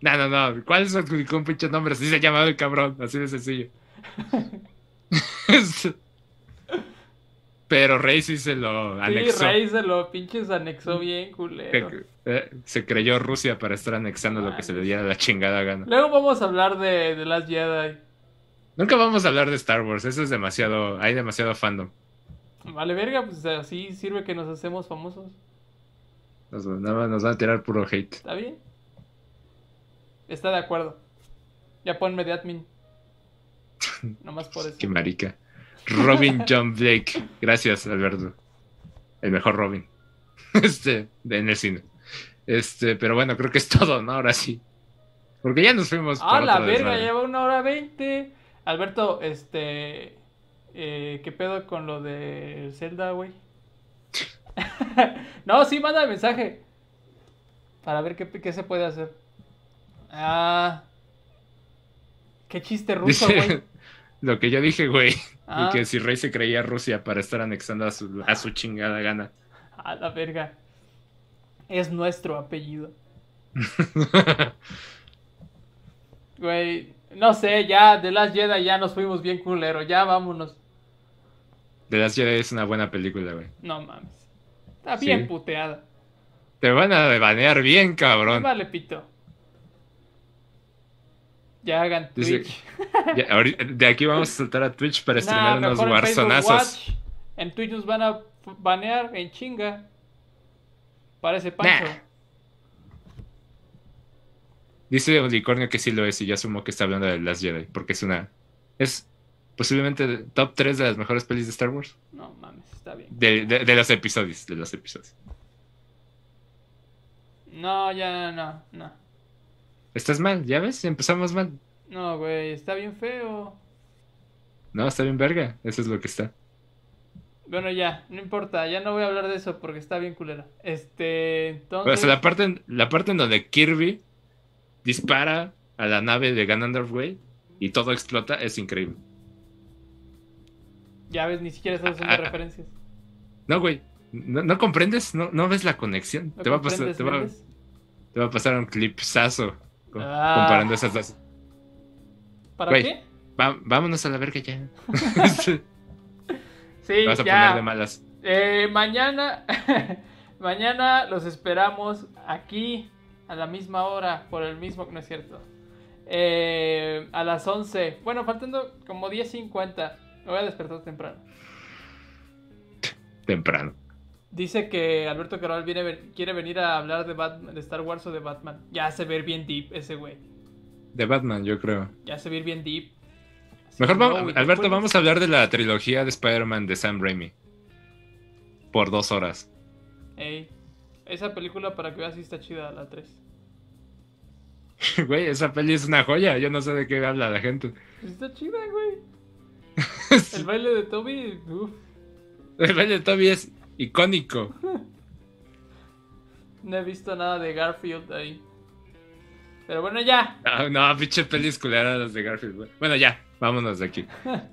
B: No, no, no. ¿Cuál es adjudicó un pinche nombre? Así se llama el cabrón, así de sencillo. Pero Rey sí se lo
A: Sí,
B: anexó.
A: Rey se lo pinches anexó bien, culero.
B: Se, eh, se creyó Rusia para estar anexando lo que se le diera la chingada gana.
A: Luego vamos a hablar de The Last Jedi.
B: Nunca vamos a hablar de Star Wars, eso es demasiado, hay demasiado fandom.
A: Vale, verga, pues así sirve que nos hacemos famosos.
B: Nos, nada más nos van a tirar puro hate.
A: ¿Está bien? Está de acuerdo. Ya ponme de admin. Nomás por eso.
B: Qué marica. Robin John Blake. Gracias, Alberto. El mejor Robin. Este, de- en el cine. Este, pero bueno, creo que es todo, ¿no? Ahora sí. Porque ya nos fuimos.
A: Ah, la verga, lleva una hora veinte. Alberto, este. Eh, ¿Qué pedo con lo de Zelda, güey? no, sí, manda mensaje. Para ver qué, qué se puede hacer. Ah. Qué chiste ruso, güey.
B: lo que yo dije, güey.
A: Ah.
B: Y que si Rey se creía Rusia para estar anexando a su, a su chingada gana.
A: A la verga. Es nuestro apellido. Güey, no sé, ya de Last Jedi ya nos fuimos bien culero, ya vámonos.
B: The Last Jedi es una buena película, güey.
A: No mames. Está bien
B: Sí.
A: puteada.
B: Te van a banear bien, cabrón.
A: Vale, pito. Ya hagan
B: Dice-
A: Twitch.
B: Ya, ahorita- de aquí vamos a saltar a Twitch para
A: Nah,
B: streamar unos
A: mejor en. Watch. Twitch nos van a banear en chinga. Parece Pancho.
B: Nah. Dice Unicornio que sí lo es y yo asumo que está hablando de Last Jedi, porque es una... Es posiblemente top 3 de las mejores pelis de Star Wars.
A: No mames, está bien.
B: De, de- de los episodios, de los episodios.
A: No, ya no, no.
B: Estás mal, ¿ya ves? Empezamos mal.
A: No, güey, está bien feo.
B: No, está bien verga, eso es lo que está.
A: Bueno, ya, no importa, ya no voy a hablar de eso porque está bien culera. Este,
B: O
A: entonces...
B: sea, la parte, en- la parte en donde Kirby dispara a la nave de Ganondorf, güey, y todo explota, es increíble.
A: Ya ves, ni siquiera estás haciendo
B: Ah,
A: referencias.
B: No, güey, ¿no, no comprendes? ¿No, ¿No ves la conexión?
A: ¿No
B: te, va a pasar, te, va,
A: Méndez?
B: te va a pasar un clipsazo
A: Ah.
B: comparando esas dos.
A: ¿Para
B: güey.
A: qué?
B: Va- vámonos a la verga ya.
A: Sí,
B: vas a
A: ya.
B: poner de malas.
A: Eh, mañana, mañana los esperamos aquí a la misma hora, por el mismo, no es cierto. Eh, a las 11. Bueno, faltando como 10.50. Me voy a despertar temprano.
B: Temprano.
A: Dice que Alberto Carval viene, quiere venir a hablar de, Batman, de Star Wars o de Batman. Ya se ve bien deep ese güey.
B: De Batman, yo creo.
A: Ya se ve bien deep. Así
B: Mejor vamos,
A: no, güey,
B: Alberto,
A: después-
B: vamos a hablar de la trilogía de Spider-Man de Sam Raimi. Por dos horas.
A: Ey, esa película para que veas si está chida la 3.
B: Güey, esa peli es una joya. Yo no sé de qué habla la gente.
A: Está chida, güey. El baile de Toby.
B: El baile de Toby es icónico.
A: No he visto nada de Garfield ahí. Pero bueno, ya.
B: No, no pinche pelis culeras de Garfield. Bueno, ya, vámonos de aquí.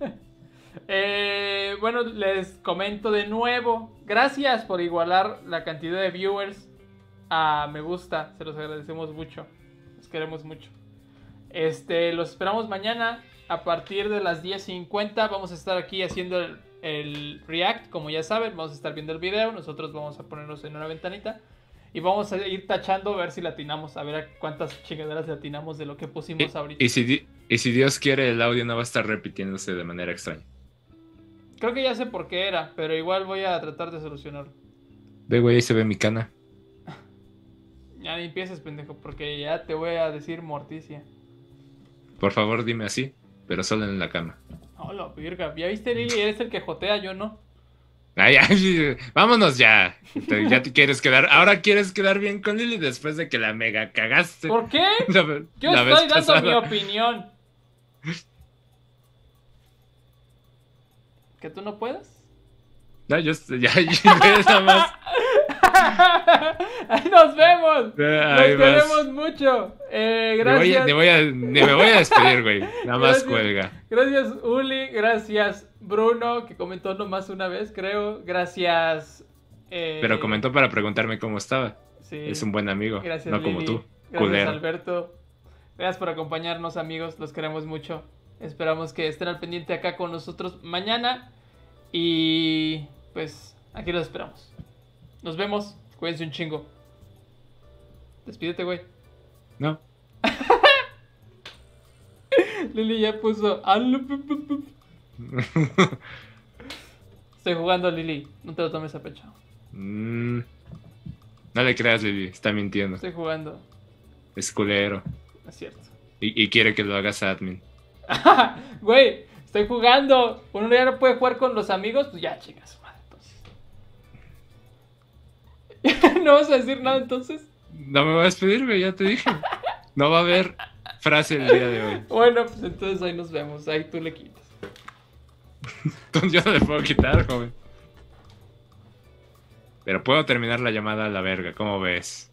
A: Eh, bueno, les comento de nuevo. Gracias por igualar la cantidad de viewers a me gusta. Se los agradecemos mucho. Los queremos mucho. Este, los esperamos mañana a partir de las 10.50. Vamos a estar aquí haciendo el, el react. Como ya saben, vamos a estar viendo el video. Nosotros vamos a ponernos en una ventanita. Y vamos a ir tachando a ver si latinamos. A ver a cuántas chingaderas latinamos de lo que pusimos ahorita.
B: Si, y si Dios quiere, el audio no va a estar repitiéndose de manera extraña.
A: Creo que ya sé por qué era, pero igual voy a tratar de solucionarlo.
B: Ve, güey, ahí se ve mi cana.
A: Ya ni empieces, pendejo, porque ya te voy a decir morticia.
B: Por favor, dime así, pero solo en la cama.
A: Hola, virga. ¿Ya viste, Lili? Eres el que jotea, yo no.
B: Ay, ay, vámonos ya. Ya te quieres quedar. Ahora quieres quedar bien con Lily después de que la mega cagaste.
A: ¿Por qué?
B: La
A: Yo
B: la
A: estoy dando mi opinión. ¿Que tú no puedes?
B: No, yo ya, ya, nada más.
A: ¡Ahí nos vemos!
B: Ahí
A: Nos queremos mucho. Eh,
B: Ni voy, a,
A: gracias.
B: voy me voy a despedir, güey. Nada más
A: Gracias.
B: cuelga.
A: Gracias, Uli. Gracias, Bruno, que comentó nomás una vez, creo. Gracias. eh,
B: Pero comentó para preguntarme cómo estaba.
A: sí.
B: Es un buen amigo,
A: Gracias,
B: no como tú,
A: Gracias,
B: culero.
A: Alberto. Gracias por acompañarnos, amigos. Los queremos mucho. Esperamos que estén al pendiente acá con nosotros mañana. Y pues aquí los esperamos. Nos vemos. Cuídense un chingo. Despídete, güey.
B: No.
A: Lili ya puso. Estoy jugando, Lili. No te lo tomes a pecho.
B: Mm, no le creas, Lili, está mintiendo.
A: Estoy jugando.
B: Es culero.
A: Es cierto.
B: Y, y quiere que lo hagas admin.
A: Güey, estoy jugando. Uno ya no puede jugar con los amigos, pues ya, chingas, ¿No vas a decir nada entonces?
B: No me voy a despedir, güey, ya te dije. No va a haber frase el día de hoy.
A: Bueno, pues entonces ahí nos vemos. Ahí tú le quitas.
B: Yo no le puedo quitar, joven. Pero puedo terminar la llamada a la verga, ¿cómo ves?